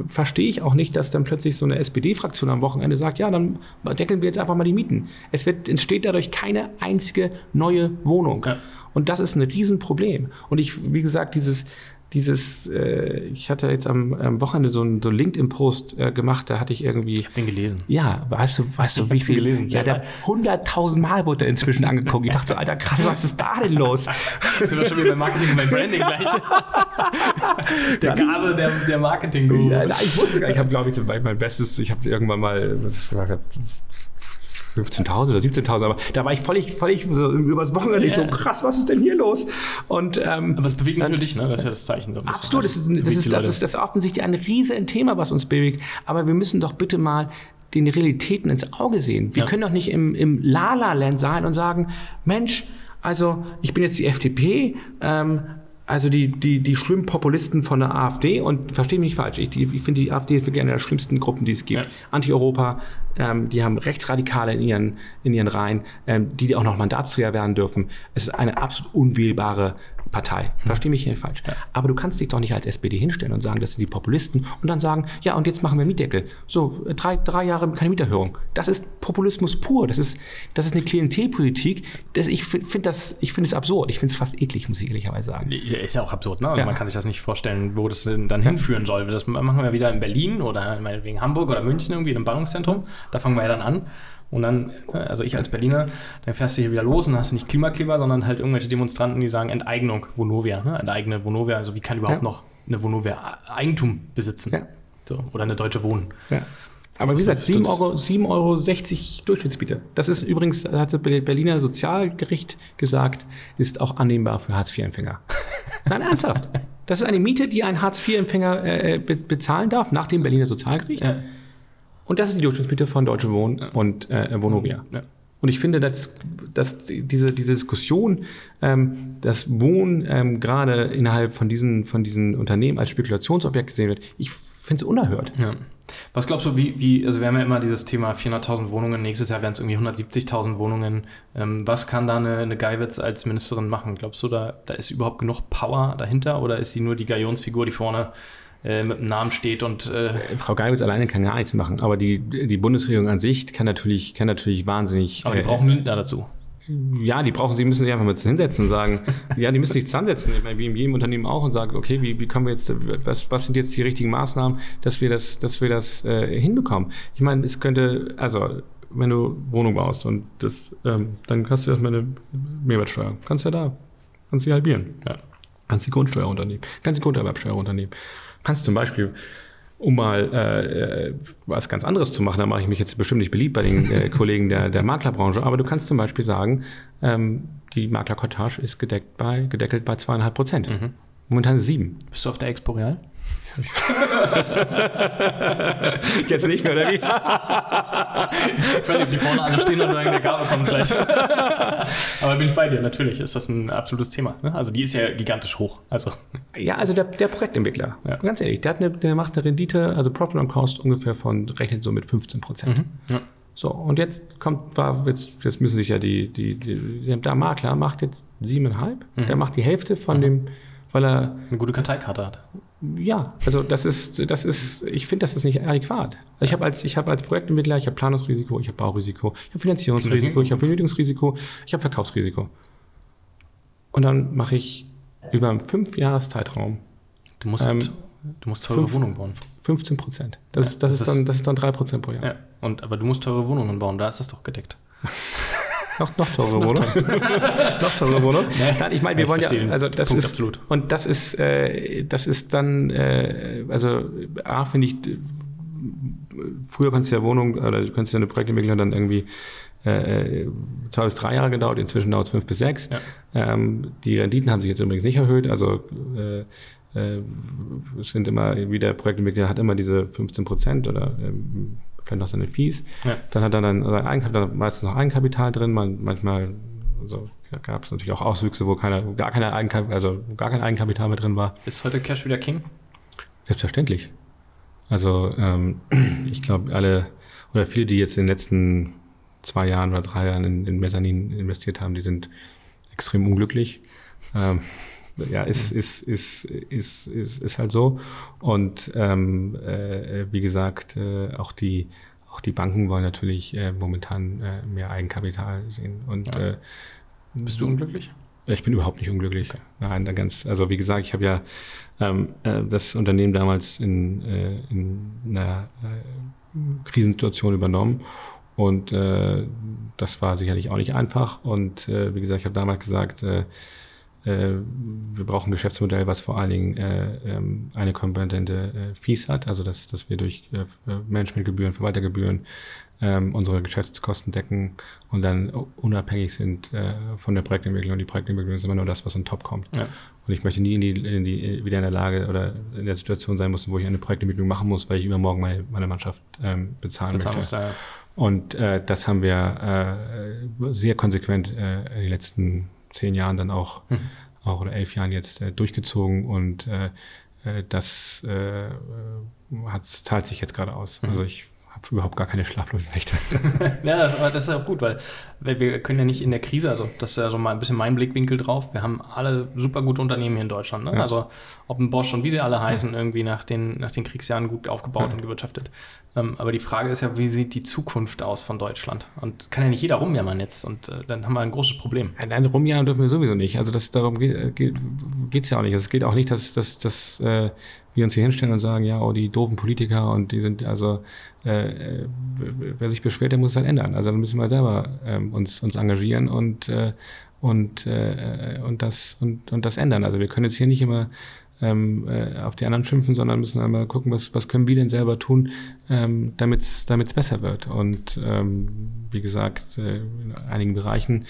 verstehe ich auch nicht, dass dann plötzlich so eine SPD-Fraktion am Wochenende sagt, ja, dann deckeln wir jetzt einfach mal die Mieten. Es wird, entsteht dadurch keine einzige neue Wohnung. Ja. Und das ist ein Riesenproblem. Und ich, wie gesagt, dieses, dieses, äh, ich hatte jetzt am, am Wochenende so einen so LinkedIn-Post äh, gemacht, da hatte ich irgendwie. Ich habe den gelesen. Ja, weißt du, weißt du, wie viel? gelesen. Ja, der 100.000 Mal wurde er inzwischen angeguckt. Ich dachte so, Alter, krass, was ist da denn los? Das ist doch schon wieder beim Marketing und beim Branding gleich. der Gabe der, der Marketing-Guru. Ja, ich wusste gar nicht, ich habe, glaube ich, mein Bestes, ich habe irgendwann mal 15.000 oder 17.000, aber da war ich völlig, völlig so übers Wochenende yeah. so krass, was ist denn hier los? Und, ähm, aber es bewegt nicht nur dich, ne? Das ist ja das Zeichen. So absolut, das ist, das, ist, das, ist, das ist offensichtlich ein riesen Thema, was uns bewegt. Aber wir müssen doch bitte mal den Realitäten ins Auge sehen. Wir ja. können doch nicht im, im La-La-Land sein und sagen, Mensch, also ich bin jetzt die FDP, ähm, also die, die, die schlimmen Populisten von der AfD und verstehe mich nicht falsch, ich, ich finde die AfD ist wirklich eine der schlimmsten Gruppen, die es gibt. Ja. Anti-Europa, ähm, die haben Rechtsradikale in ihren, in ihren Reihen, ähm, die, die auch noch Mandatsträger werden dürfen. Es ist eine absolut unwählbare Partei. Hm. Versteh mich hier falsch. Ja. Aber du kannst dich doch nicht als SPD hinstellen und sagen, das sind die Populisten und dann sagen, ja, und jetzt machen wir Mietdeckel. So, drei, drei Jahre keine Mieterhöhung. Das ist Populismus pur. Das ist, das ist eine Klientelpolitik. Das, ich finde das, ich finde es absurd. Ich finde es fast eklig, muss ich ehrlicherweise sagen. Ist ja auch absurd, ne? Also ja. Man kann sich das nicht vorstellen, wo das dann hinführen soll. Das machen wir wieder in Berlin oder meinetwegen Hamburg oder München irgendwie in einem Ballungszentrum. Da fangen wir ja dann an. Und dann, äh, also ich als Berliner, dann fährst du hier wieder los und hast nicht Klimakleber, sondern halt irgendwelche Demonstranten, die sagen Enteignung Vonovia, ne? enteigene Vonovia. Also wie kann überhaupt ja. noch eine Vonovia Eigentum besitzen? Ja. So, oder eine deutsche Wohnen. Ja. Aber wie gesagt, 7,60 Euro, 7 Euro Durchschnittsmiete. Das ist übrigens, hat das Berliner Sozialgericht gesagt, ist auch annehmbar für Hartz-IV-Empfänger. Nein, ernsthaft. Das ist eine Miete, die ein Hartz-IV-Empfänger äh, be bezahlen darf nach dem Berliner Sozialgericht. Ja. Und das ist die Durchschnittsmiete von Deutsche Wohnen und äh, Vonovia. Ja. Und ich finde, dass, dass diese, diese Diskussion, ähm, dass Wohnen ähm, gerade innerhalb von diesen, von diesen Unternehmen als Spekulationsobjekt gesehen wird, ich finde es unerhört. Ja. Was glaubst du, wie, wie, also wir haben ja immer dieses Thema 400.000 Wohnungen, nächstes Jahr werden es irgendwie 170.000 Wohnungen. Ähm, was kann da eine, eine Geiwitz als Ministerin machen? Glaubst du, da, da ist überhaupt genug Power dahinter oder ist sie nur die Galionsfigur, die vorne äh, mit dem Namen steht und äh Frau Geiwitz alleine kann gar nichts machen, aber die, die Bundesregierung an sich kann natürlich, kann natürlich wahnsinnig. Aber die äh, brauchen Mieter dazu. Ja, die brauchen, sie müssen sich einfach mal hinsetzen und sagen, ja, die müssen sich zusammensetzen, ich meine, wie in jedem Unternehmen auch und sagen, okay, wie, wie können wir jetzt, was, was sind jetzt die richtigen Maßnahmen, dass wir das, dass wir das äh, hinbekommen? Ich meine, es könnte, also wenn du Wohnung baust und das, ähm, dann hast du erstmal eine Mehrwertsteuer. Kannst ja da, kannst sie halbieren. Ja. Kannst die Grundsteuer unternehmen, kannst die Grunderwerbsteuer unternehmen. Kannst zum Beispiel um mal äh, äh, was ganz anderes zu machen, da mache ich mich jetzt bestimmt nicht beliebt bei den äh, Kollegen der, der Maklerbranche, aber du kannst zum Beispiel sagen, ähm, die Maklerkortage ist gedeckt bei, gedeckelt bei zweieinhalb Prozent. Mhm. Momentan sieben. Bist du auf der Expo Real? Jetzt nicht mehr, oder wie? ich weiß nicht, ob die vorne alle stehen und sagen, der Gabe kommt gleich. Aber bin ich bei dir, natürlich ist das ein absolutes Thema. Ne? Also die ist ja gigantisch hoch. Also. Ja, also der, der Projektentwickler, ja. ganz ehrlich, der, eine, der macht eine Rendite, also Profit on Cost ungefähr von, rechnet so mit 15 Prozent. Mhm. Ja. So, und jetzt kommt, war, jetzt, jetzt müssen sich ja die, die, die der Makler macht jetzt siebeneinhalb, mhm. der macht die Hälfte von mhm. dem, weil er. Eine gute Karteikarte hat ja, also das ist, das ist, ich finde, das ist nicht adäquat. Also ich habe als, ich habe als Projektentwickler, ich habe Planungsrisiko, ich habe Baurisiko, ich habe Finanzierungsrisiko, ich habe Vermögensrisiko, ich habe Verkaufsrisiko. Und dann mache ich über einen Fünfjahreszeitraum. Du musst, ähm, du musst teure fünf, Wohnungen bauen. 15 Prozent. Das, ja, das, das, ist dann, das ist dann 3 Prozent pro Jahr. Ja, und, aber du musst teure Wohnungen bauen, da ist das doch gedeckt. Noch, noch teure Wohnung. noch teure Wohnung. Nein, ich meine, wir wollen ja, also das Punkt ist, absolut. und das ist, äh, das ist dann, äh, also A, finde ich, früher konntest du ja Wohnung, oder du konntest ja eine Projektentwicklung dann irgendwie äh, zwei bis drei Jahre gedauert, inzwischen dauert es fünf bis sechs. Ja. Ähm, die Renditen haben sich jetzt übrigens nicht erhöht, also äh, äh, es sind immer, wie der Projektentwickler hat immer diese 15 Prozent oder ähm, vielleicht noch seine Fees. Ja. Dann hat er dann sein Eigenkapital, meistens noch Eigenkapital drin, man, manchmal also gab es natürlich auch Auswüchse, wo keiner, gar keine Eigenkapital, also gar kein Eigenkapital mehr drin war. Ist heute Cash wieder King? Selbstverständlich. Also ähm, ich glaube, alle oder viele, die jetzt in den letzten zwei Jahren oder drei Jahren in, in Mezzanin investiert haben, die sind extrem unglücklich. Ähm, ja, ist, ist, ist, ist, ist, ist halt so. Und ähm, äh, wie gesagt, äh, auch die auch die Banken wollen natürlich äh, momentan äh, mehr Eigenkapital sehen. Und ja. äh, bist du unglücklich? Ich bin überhaupt nicht unglücklich. Okay. Nein, da ganz, also wie gesagt, ich habe ja ähm, äh, das Unternehmen damals in, äh, in einer äh, Krisensituation übernommen und äh, das war sicherlich auch nicht einfach. Und äh, wie gesagt, ich habe damals gesagt, äh, äh, wir brauchen ein Geschäftsmodell, was vor allen Dingen äh, ähm, eine kompetente äh, Fees hat, also dass, dass wir durch äh, Managementgebühren, Verwaltergebühren ähm, unsere Geschäftskosten decken und dann unabhängig sind äh, von der Projektentwicklung. Und die Projektentwicklung ist immer nur das, was on top kommt. Ja. Und ich möchte nie in die, in die, wieder in der Lage oder in der Situation sein muss, wo ich eine Projektentwicklung machen muss, weil ich übermorgen meine, meine Mannschaft ähm, bezahlen, bezahlen möchte. Muss, ja. Und äh, das haben wir äh, sehr konsequent äh, in den letzten zehn Jahren dann auch, mhm. auch oder elf Jahren jetzt äh, durchgezogen und äh, äh das äh, hat, zahlt sich jetzt gerade aus. Mhm. Also ich habe überhaupt gar keine schlaflosen Nächte. ja, das, das, ist auch gut, weil, weil, wir können ja nicht in der Krise, also das ist ja so mal ein bisschen mein Blickwinkel drauf. Wir haben alle super gute Unternehmen hier in Deutschland. Ne? Ja. Also ob ein Bosch und wie sie alle heißen, ja. irgendwie nach den, nach den Kriegsjahren gut aufgebaut ja. und gewirtschaftet. Ähm, aber die Frage ist ja, wie sieht die Zukunft aus von Deutschland? Und kann ja nicht jeder rumjammern jetzt und äh, dann haben wir ein großes Problem. Nein, rumjammern dürfen wir sowieso nicht. Also das, darum geht es ja auch nicht. Also es geht auch nicht, dass, dass, dass äh, wir uns hier hinstellen und sagen, ja, oh, die doofen Politiker und die sind, also äh, wer sich beschwert, der muss es halt ändern. Also dann müssen wir selber ähm, uns, uns engagieren und, äh, und, äh, und, das, und, und das ändern. Also wir können jetzt hier nicht immer ähm, äh, auf die anderen schimpfen, sondern müssen einmal gucken, was, was können wir denn selber tun, ähm, damit es besser wird. Und ähm, wie gesagt, äh, in einigen Bereichen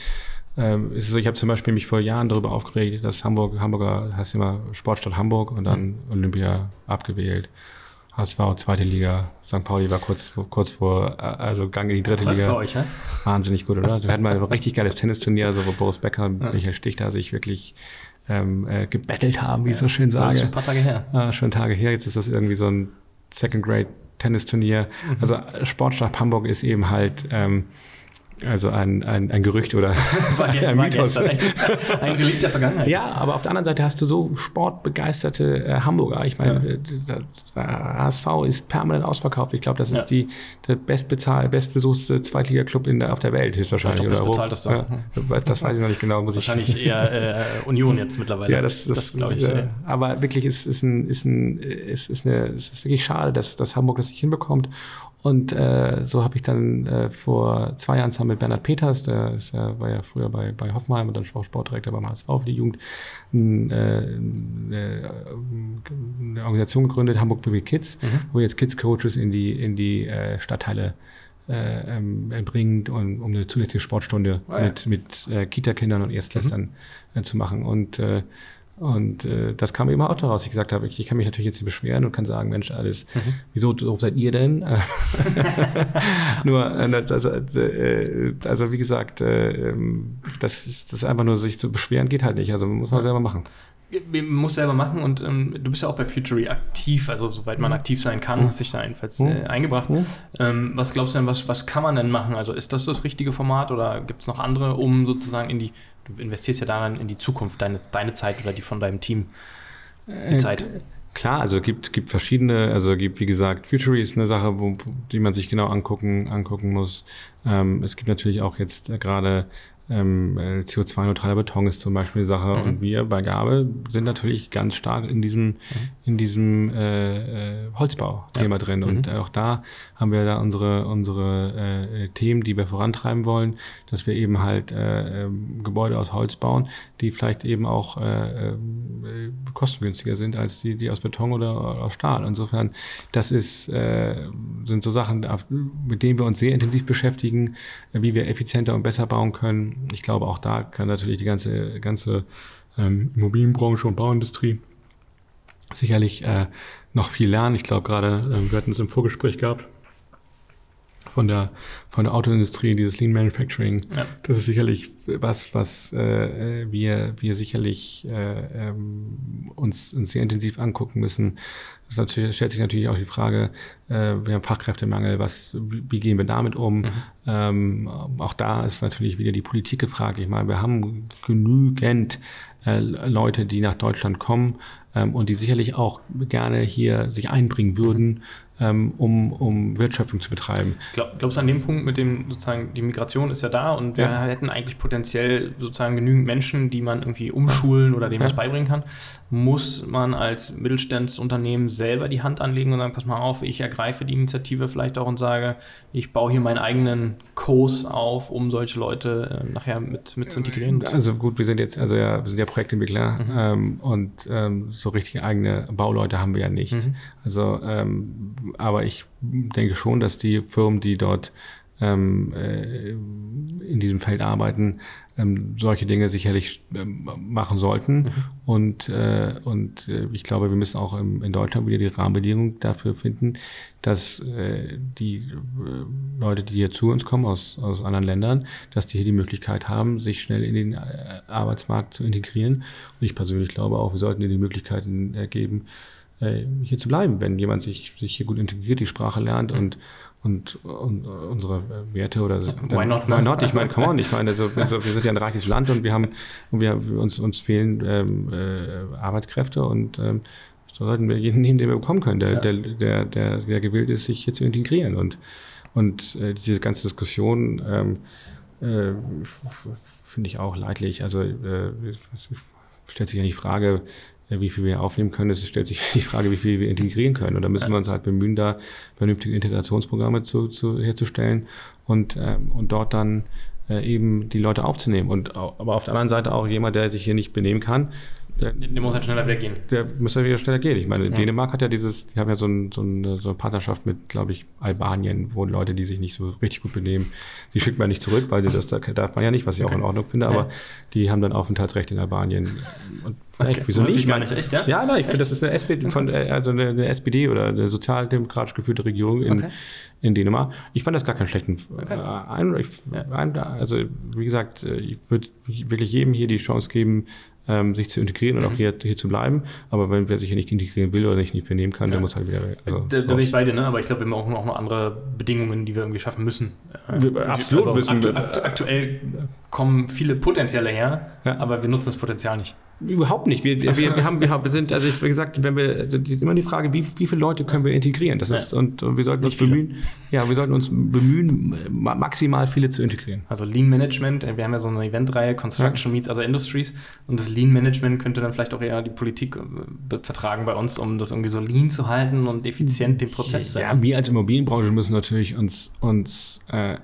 ähm, so, ich habe zum Beispiel mich vor Jahren darüber aufgeregt, dass Hamburg, Hamburger heißt immer Sportstadt Hamburg und dann. Olympia abgewählt. HSV, zweite Liga. St. Pauli war kurz, kurz vor, äh, also Gang in die dritte Liga. bei euch, ja? Wahnsinnig gut, oder? Wir hatten mal ein richtig geiles Tennisturnier, also wo Boris Becker und ja. Michael Stichter sich wirklich ähm, äh, gebettelt haben, wie ich so schön sage. Das ist schon ein paar Tage her. Ah, schon Tage her. Jetzt ist das irgendwie so ein Second Grade Tennisturnier. Mhm. Also Sportstadt Hamburg ist eben halt ähm, also ein, ein, ein Gerücht oder war ein, Mythos. Ein, ein Relikt der Vergangenheit. Ja, aber auf der anderen Seite hast du so sportbegeisterte äh, Hamburger. Ich meine, ja. der HSV ist permanent ausverkauft. Ich glaube, das ist ja. die, der bestbezahlte, bestbesuchte Zweitliga-Club auf der Welt höchstwahrscheinlich. Ich glaub, das bezahlt das Ja, das weiß ich noch nicht genau. Muss Wahrscheinlich ich, eher äh, Union jetzt mittlerweile. Ja, das, das, das glaube ich. Äh, aber wirklich ist, ist, ein, ist, ein, ist, ist, eine, ist wirklich schade, dass, dass Hamburg das nicht hinbekommt. Und äh, so habe ich dann äh, vor zwei Jahren zusammen mit Bernhard Peters, der ist ja, war ja früher bei, bei Hoffenheim und dann auch Sportdirektor beim HSV für die Jugend, ein, äh, eine, eine, Organisation gegründet, Hamburg Baby Kids, mhm. wo jetzt Kids Coaches in die, in die äh, Stadtteile äh, ähm, bringt, um, um eine zusätzliche Sportstunde oh ja. mit, mit äh, Kita-Kindern und Erstklässlern mhm. äh, zu machen. Und äh, und äh, das kam eben auch daraus. Ich gesagt habe, ich, ich kann mich natürlich jetzt nicht beschweren und kann sagen, Mensch, alles, mhm. wieso so seid ihr denn? nur, äh, also, äh, also wie gesagt, äh, ähm, das, das einfach nur sich zu beschweren geht halt nicht. Also muss man selber machen. Man muss selber machen und ähm, du bist ja auch bei Futury aktiv, also soweit man mhm. aktiv sein kann, mhm. hast dich da jedenfalls mhm. äh, eingebracht. Mhm. Ähm, was glaubst du denn, was, was kann man denn machen? Also ist das das richtige Format oder gibt es noch andere, um sozusagen in die du investierst ja daran in die Zukunft, deine, deine Zeit oder die von deinem Team, die äh, Zeit. Klar, also es gibt, gibt verschiedene, also gibt, wie gesagt, Futury ist eine Sache, wo, die man sich genau angucken, angucken muss. Ähm, es gibt natürlich auch jetzt äh, gerade ähm, äh, CO2-neutraler Beton ist zum Beispiel eine Sache. Mhm. Und wir bei Gabe sind natürlich ganz stark in diesem, mhm. in diesem äh, äh, Holzbau-Thema ja. drin. Und mhm. auch da haben wir da unsere, unsere äh, Themen, die wir vorantreiben wollen, dass wir eben halt äh, ähm, Gebäude aus Holz bauen, die vielleicht eben auch äh, äh, kostengünstiger sind als die, die aus Beton oder aus Stahl. Insofern, das ist, äh, sind so Sachen, mit denen wir uns sehr intensiv beschäftigen, wie wir effizienter und besser bauen können ich glaube, auch da kann natürlich die ganze, ganze ähm, Immobilienbranche und Bauindustrie sicherlich äh, noch viel lernen. Ich glaube gerade, äh, wir hatten es im Vorgespräch gehabt, von der, von der Autoindustrie, dieses Lean Manufacturing. Ja. Das ist sicherlich was, was äh, wir, wir sicherlich äh, ähm, uns, uns sehr intensiv angucken müssen. Das natürlich, stellt sich natürlich auch die Frage, äh, wir haben Fachkräftemangel, was, wie gehen wir damit um? Mhm. Ähm, auch da ist natürlich wieder die Politik gefragt. Ich meine, wir haben genügend äh, Leute, die nach Deutschland kommen ähm, und die sicherlich auch gerne hier sich einbringen würden. Ähm, um, um Wirtschaftung zu betreiben. Glaub, glaubst du an dem Punkt mit dem sozusagen, die Migration ist ja da und wir ja. hätten eigentlich potenziell sozusagen genügend Menschen, die man irgendwie umschulen oder denen ja. was beibringen kann. Muss man als Mittelstandsunternehmen selber die Hand anlegen und sagen, pass mal auf, ich ergreife die Initiative vielleicht auch und sage, ich baue hier meinen eigenen Kurs auf, um solche Leute äh, nachher mit, mit zu integrieren? Also gut, wir sind jetzt, also ja, wir sind ja Projektentwickler mhm. ähm, und ähm, so richtig eigene Bauleute haben wir ja nicht. Mhm. Also ähm, aber ich denke schon, dass die Firmen, die dort ähm, äh, in diesem Feld arbeiten, ähm, solche Dinge sicherlich ähm, machen sollten. Mhm. Und, äh, und äh, ich glaube, wir müssen auch im, in Deutschland wieder die Rahmenbedingungen dafür finden, dass äh, die äh, Leute, die hier zu uns kommen aus, aus anderen Ländern, dass die hier die Möglichkeit haben, sich schnell in den äh, Arbeitsmarkt zu integrieren. Und ich persönlich glaube auch, wir sollten ihnen die Möglichkeiten geben, hier zu bleiben, wenn jemand sich, sich hier gut integriert, die Sprache lernt und, und, und unsere Werte oder why not? Why not? Ich meine, come on, ich meine, also, also, wir sind ja ein reiches Land und wir haben und wir uns, uns fehlen ähm, äh, Arbeitskräfte und ähm, so sollten wir jeden nehmen, den wir bekommen können, der, ja. der, der, der, der gewillt ist, sich hier zu integrieren. Und, und äh, diese ganze Diskussion ähm, äh, finde ich auch leidlich. Also äh, stellt sich ja die Frage, wie viel wir aufnehmen können. Es stellt sich die Frage, wie viel wir integrieren können. Und da müssen wir uns halt bemühen, da vernünftige Integrationsprogramme zu, zu, herzustellen und, ähm, und dort dann äh, eben die Leute aufzunehmen. Und, aber auf der anderen Seite auch jemand, der sich hier nicht benehmen kann, der, der, muss halt schneller weggehen. Der muss halt wieder schneller gehen. Ich meine, ja. Dänemark hat ja dieses, die haben ja so, ein, so, eine, so eine Partnerschaft mit, glaube ich, Albanien, wo Leute, die sich nicht so richtig gut benehmen, die schickt man nicht zurück, weil das da darf man ja nicht, was ich okay. auch in Ordnung finde, aber die haben dann Aufenthaltsrecht in Albanien. Und okay. echt, wieso nicht? gar nicht, echt, ja? Ja, nein, ich finde, das ist eine SPD, von, äh, also eine, eine, SPD oder eine sozialdemokratisch geführte Regierung in, in Dänemark. Ich fand das gar keinen schlechten okay. äh, ein, Also, wie gesagt, äh, ich würde wirklich jedem hier die Chance geben, ähm, sich zu integrieren und auch mhm. hier, hier zu bleiben. Aber wenn wer sich hier nicht integrieren will oder sich nicht benehmen kann, ja. der muss halt wieder. Also da, da bin ich bei dir, ne? aber ich glaube, wir brauchen auch noch andere Bedingungen, die wir irgendwie schaffen müssen. Wir, absolut also müssen aktu aktu aktuell kommen viele Potenziale her, ja. aber wir nutzen das Potenzial nicht. Überhaupt nicht. Wir, wir, wir, haben, wir, sind, also wie gesagt, wenn wir also immer die Frage, wie, wie viele Leute können wir integrieren? Das ist, ja. und, und, wir sollten uns bemühen, ja, wir sollten uns bemühen, maximal viele zu integrieren. Also Lean Management, wir haben ja so eine Eventreihe, Construction ja. Meets Other Industries, und das Lean Management könnte dann vielleicht auch eher die Politik äh, vertragen bei uns, um das irgendwie so lean zu halten und effizient den Prozess zu Ja, wir als Immobilienbranche müssen natürlich uns, uns äh, äh,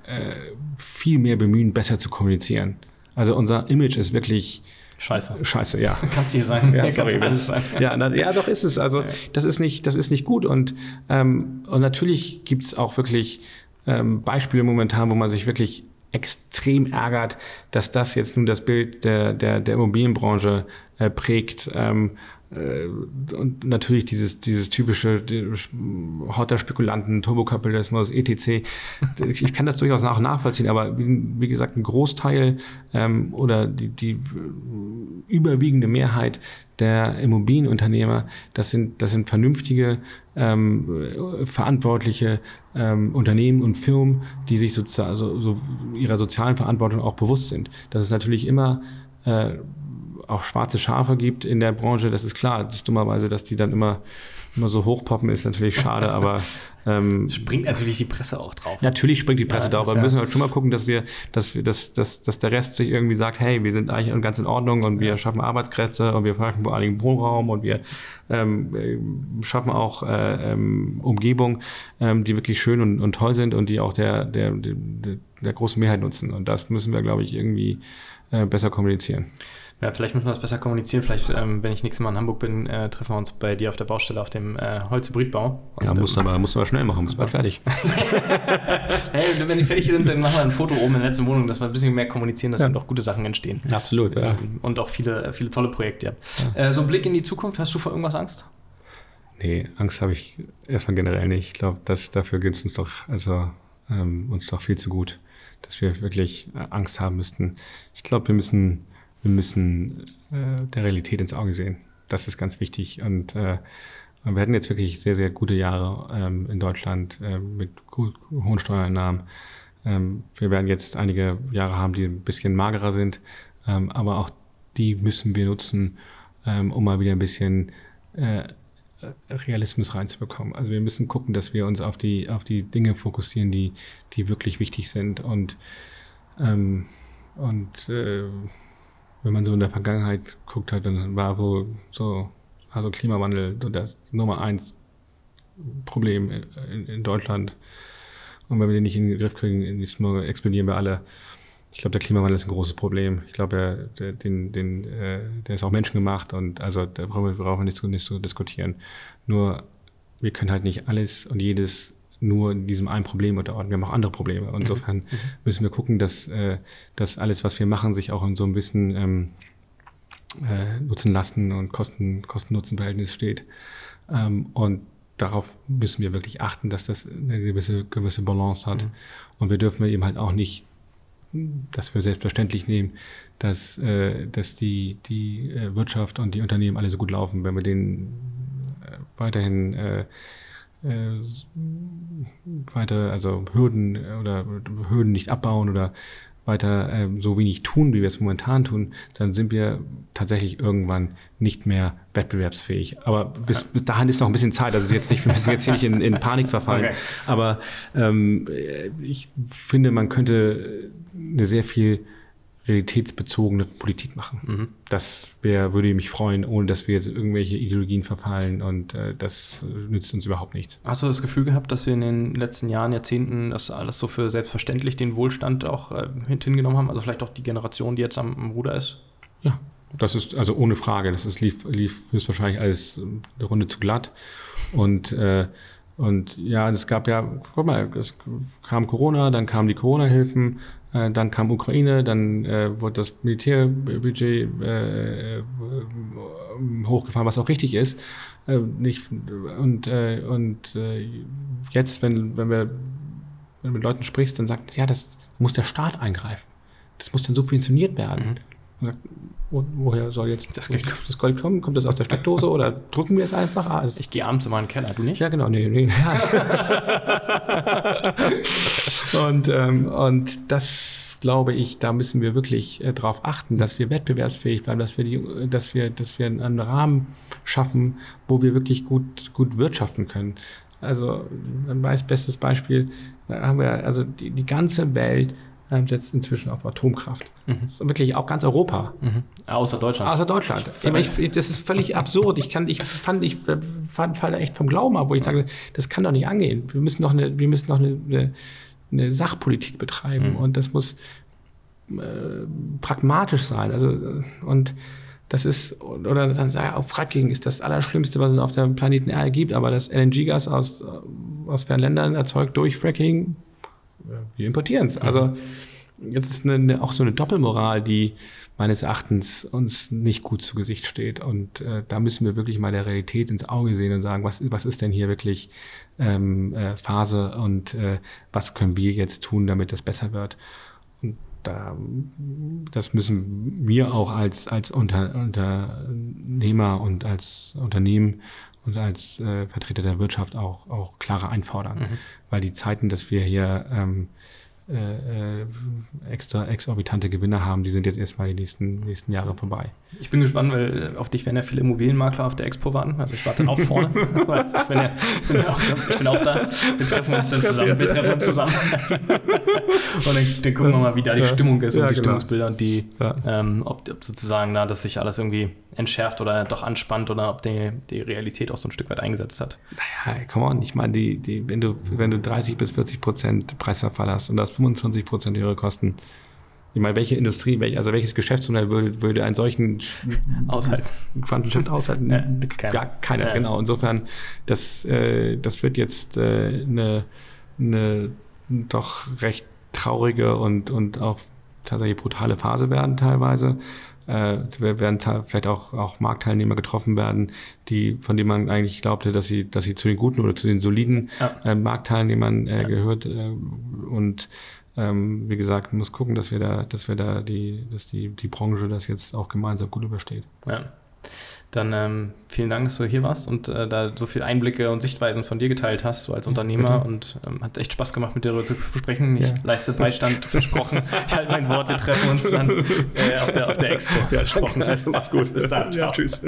viel mehr bemühen, besser zu kommunizieren. Also unser Image ist wirklich Scheiße. Scheiße, ja. Kannst du hier sein. Ja, sorry, alles sein. Ja, na, ja, doch ist es. Also das ist nicht, das ist nicht gut. Und, ähm, und natürlich gibt es auch wirklich ähm, Beispiele momentan, wo man sich wirklich extrem ärgert, dass das jetzt nun das Bild der, der, der Immobilienbranche äh, prägt. Ähm, äh, und natürlich dieses, dieses typische Hotter Spekulanten, Turbokapitalismus, etc. Ich kann das durchaus nach nachvollziehen, aber wie, gesagt, ein Großteil ähm, oder die, die überwiegende Mehrheit der Immobilienunternehmer, das sind, das sind vernünftige, ähm, verantwortliche ähm, Unternehmen und Firmen, die sich sozusagen so, so ihrer sozialen Verantwortung auch bewusst sind. Das ist natürlich immer äh, auch schwarze Schafe gibt in der Branche, das ist klar. Das ist dummerweise, dass die dann immer, immer so hochpoppen, ist natürlich schade, aber ähm, springt natürlich die Presse auch drauf. Natürlich springt die Presse ja, drauf, aber wir müssen halt schon mal gucken, dass wir, dass wir, dass, dass, dass der Rest sich irgendwie sagt, hey, wir sind eigentlich ganz in Ordnung und wir schaffen Arbeitskräfte und wir schaffen vor allen Dingen Wohnraum und wir ähm, schaffen auch äh, ähm, Umgebung, ähm, die wirklich schön und, und toll sind und die auch der, der, der, der großen Mehrheit nutzen. Und das müssen wir, glaube ich, irgendwie äh, besser kommunizieren. Ja, vielleicht müssen wir das besser kommunizieren. Vielleicht, ähm, wenn ich nächstes Mal in Hamburg bin, äh, treffen wir uns bei dir auf der Baustelle auf dem äh, Holzhybridbau. Ja, musst du aber, musst aber schnell machen, bist bald fertig. hey, wenn die fertig sind, dann machen wir ein Foto oben in der letzten Wohnung, dass wir ein bisschen mehr kommunizieren, dass ja. auch gute Sachen entstehen. Absolut, ja. Ähm, und auch viele, viele tolle Projekte. Ja. ja. Äh, so ein Blick in die Zukunft, hast du vor irgendwas Angst? Nee, Angst habe ich erstmal generell nicht. Ich glaube, dafür geht es uns doch, also ähm, uns doch viel zu gut, dass wir wirklich äh, Angst haben müssten. Ich glaube, wir müssen wir müssen äh, der Realität ins Auge sehen. Das ist ganz wichtig. Und äh, wir hatten jetzt wirklich sehr, sehr gute Jahre ähm, in Deutschland äh, mit gut, hohen Steuereinnahmen. Ähm, wir werden jetzt einige Jahre haben, die ein bisschen magerer sind, ähm, aber auch die müssen wir nutzen, ähm, um mal wieder ein bisschen äh, Realismus reinzubekommen. Also wir müssen gucken, dass wir uns auf die, auf die Dinge fokussieren, die, die wirklich wichtig sind und, ähm, und äh, wenn man so in der Vergangenheit guckt hat, dann war wohl so, also Klimawandel das Nummer eins Problem in, in Deutschland. Und wenn wir den nicht in den Griff kriegen, explodieren wir alle. Ich glaube, der Klimawandel ist ein großes Problem. Ich glaube, der, den, den, äh, der ist auch menschengemacht und also da brauchen wir, brauchen wir nicht, so, nicht so diskutieren. Nur wir können halt nicht alles und jedes nur diesem einen Problem unterordnen. Wir haben auch andere Probleme. Und insofern mhm. mhm. müssen wir gucken, dass, äh, dass alles, was wir machen, sich auch in so einem Wissen ähm, äh, Nutzen lasten und Kosten, Kosten-Nutzen-Verhältnis steht. Ähm, und darauf müssen wir wirklich achten, dass das eine gewisse, gewisse Balance hat. Mhm. Und wir dürfen eben halt auch nicht dass wir selbstverständlich nehmen, dass, äh, dass die, die äh, Wirtschaft und die Unternehmen alle so gut laufen, wenn wir denen äh, weiterhin äh, weiter, also Hürden äh, oder Hürden nicht abbauen oder weiter äh, so wenig tun, wie wir es momentan tun, dann sind wir tatsächlich irgendwann nicht mehr wettbewerbsfähig. Aber bis, bis dahin ist noch ein bisschen Zeit. Also jetzt nicht, wir müssen jetzt hier nicht in, in Panik verfallen. Okay. Aber ähm, ich finde, man könnte eine sehr viel realitätsbezogene Politik machen. Mhm. Das wär, würde mich freuen, ohne dass wir jetzt irgendwelche Ideologien verfallen und äh, das nützt uns überhaupt nichts. Hast du das Gefühl gehabt, dass wir in den letzten Jahren, Jahrzehnten das alles so für selbstverständlich den Wohlstand auch äh, hingenommen haben? Also vielleicht auch die Generation, die jetzt am, am Ruder ist? Ja, das ist also ohne Frage. Das ist, lief, lief höchstwahrscheinlich alles eine Runde zu glatt und äh, und ja, es gab ja, guck mal, es kam Corona, dann kamen die Corona-Hilfen, dann kam Ukraine, dann äh, wurde das Militärbudget äh, äh, hochgefahren, was auch richtig ist. Äh, nicht, und äh, und äh, jetzt, wenn, wenn, wir, wenn du mit Leuten sprichst, dann sagt, ja, das muss der Staat eingreifen. Das muss dann subventioniert werden. Mhm. Und sagt, wo, woher soll jetzt das Geld, das Gold kommen? Kommt das aus der Steckdose oder drücken wir es einfach? Ah, ich gehe abends in meinen Keller, du nicht? Ja, genau. Nee, nee. und, ähm, und das glaube ich, da müssen wir wirklich äh, darauf achten, dass wir wettbewerbsfähig bleiben, dass wir, die, dass wir, dass wir einen Rahmen schaffen, wo wir wirklich gut, gut wirtschaften können. Also ein bestes Beispiel, da haben wir also die, die ganze Welt ähm, setzt inzwischen auf Atomkraft. Mhm. wirklich auch ganz Europa. Mhm. Außer Deutschland. Außer Deutschland. Ich, ich, das ist völlig absurd. Ich kann, ich fand, ich fand, falle echt vom Glauben ab, wo ich sage, das kann doch nicht angehen. Wir müssen noch eine, wir müssen noch eine, eine, eine Sachpolitik betreiben mhm. und das muss äh, pragmatisch sein. Also und das ist, oder dann sei auch Fracking ist das Allerschlimmste, was es auf dem Planeten Erde gibt, aber das LNG-Gas aus, aus fernen Ländern erzeugt durch Fracking wir importieren es. Also jetzt ist eine, eine, auch so eine Doppelmoral, die meines Erachtens uns nicht gut zu Gesicht steht. Und äh, da müssen wir wirklich mal der Realität ins Auge sehen und sagen, was, was ist denn hier wirklich ähm, äh, Phase und äh, was können wir jetzt tun, damit das besser wird. Und da, das müssen wir auch als, als Unter, Unternehmer und als Unternehmen und als äh, Vertreter der Wirtschaft auch, auch klarer einfordern. Mhm. Weil die Zeiten, dass wir hier ähm, äh, äh, extra exorbitante Gewinne haben, die sind jetzt erstmal die nächsten, nächsten Jahre vorbei. Ich bin gespannt, weil auf dich werden ja viele Immobilienmakler auf der Expo warten. Also ich warte dann auch vorne. ich, bin ja, bin ja auch da, ich bin auch da. Wir treffen uns dann zusammen. Wir treffen uns zusammen. und dann, dann, gucken wir mal, wie da die ja. Stimmung ist ja, und die genau. Stimmungsbilder und die, ja. ähm, ob, ob, sozusagen da, dass sich alles irgendwie entschärft oder doch anspannt oder ob die, die Realität auch so ein Stück weit eingesetzt hat. Naja, come on, ich meine, die, die, wenn, du, wenn du 30 bis 40 Prozent Preisverfall hast und das 25 Prozent ihrer Kosten, ich meine, welche Industrie, welch, also welches Geschäftsmodell würde, würde einen solchen aushalten. Quantenshift aushalten? Ja, keine. Gar keiner, ja. genau. Insofern, das, äh, das wird jetzt äh, eine, eine doch recht traurige und, und auch tatsächlich brutale Phase werden teilweise äh, werden vielleicht auch, auch Marktteilnehmer getroffen werden, die, von denen man eigentlich glaubte, dass sie, dass sie zu den guten oder zu den soliden ja. äh, Marktteilnehmern äh, ja. gehört. Äh, und ähm, wie gesagt, muss gucken, dass wir da, dass wir da die, dass die, die Branche das jetzt auch gemeinsam gut übersteht. Ja. Dann ähm, vielen Dank, dass du hier warst und äh, da so viele Einblicke und Sichtweisen von dir geteilt hast, so als Unternehmer. Bitte. Und ähm, hat echt Spaß gemacht, mit dir darüber zu sprechen. Ich ja. leiste Beistand, versprochen. Ich halte mein Wort, wir treffen uns dann äh, auf, der, auf der Expo. Ja, versprochen. Also, mach's gut. Bis dann. Ciao. Ja, tschüss.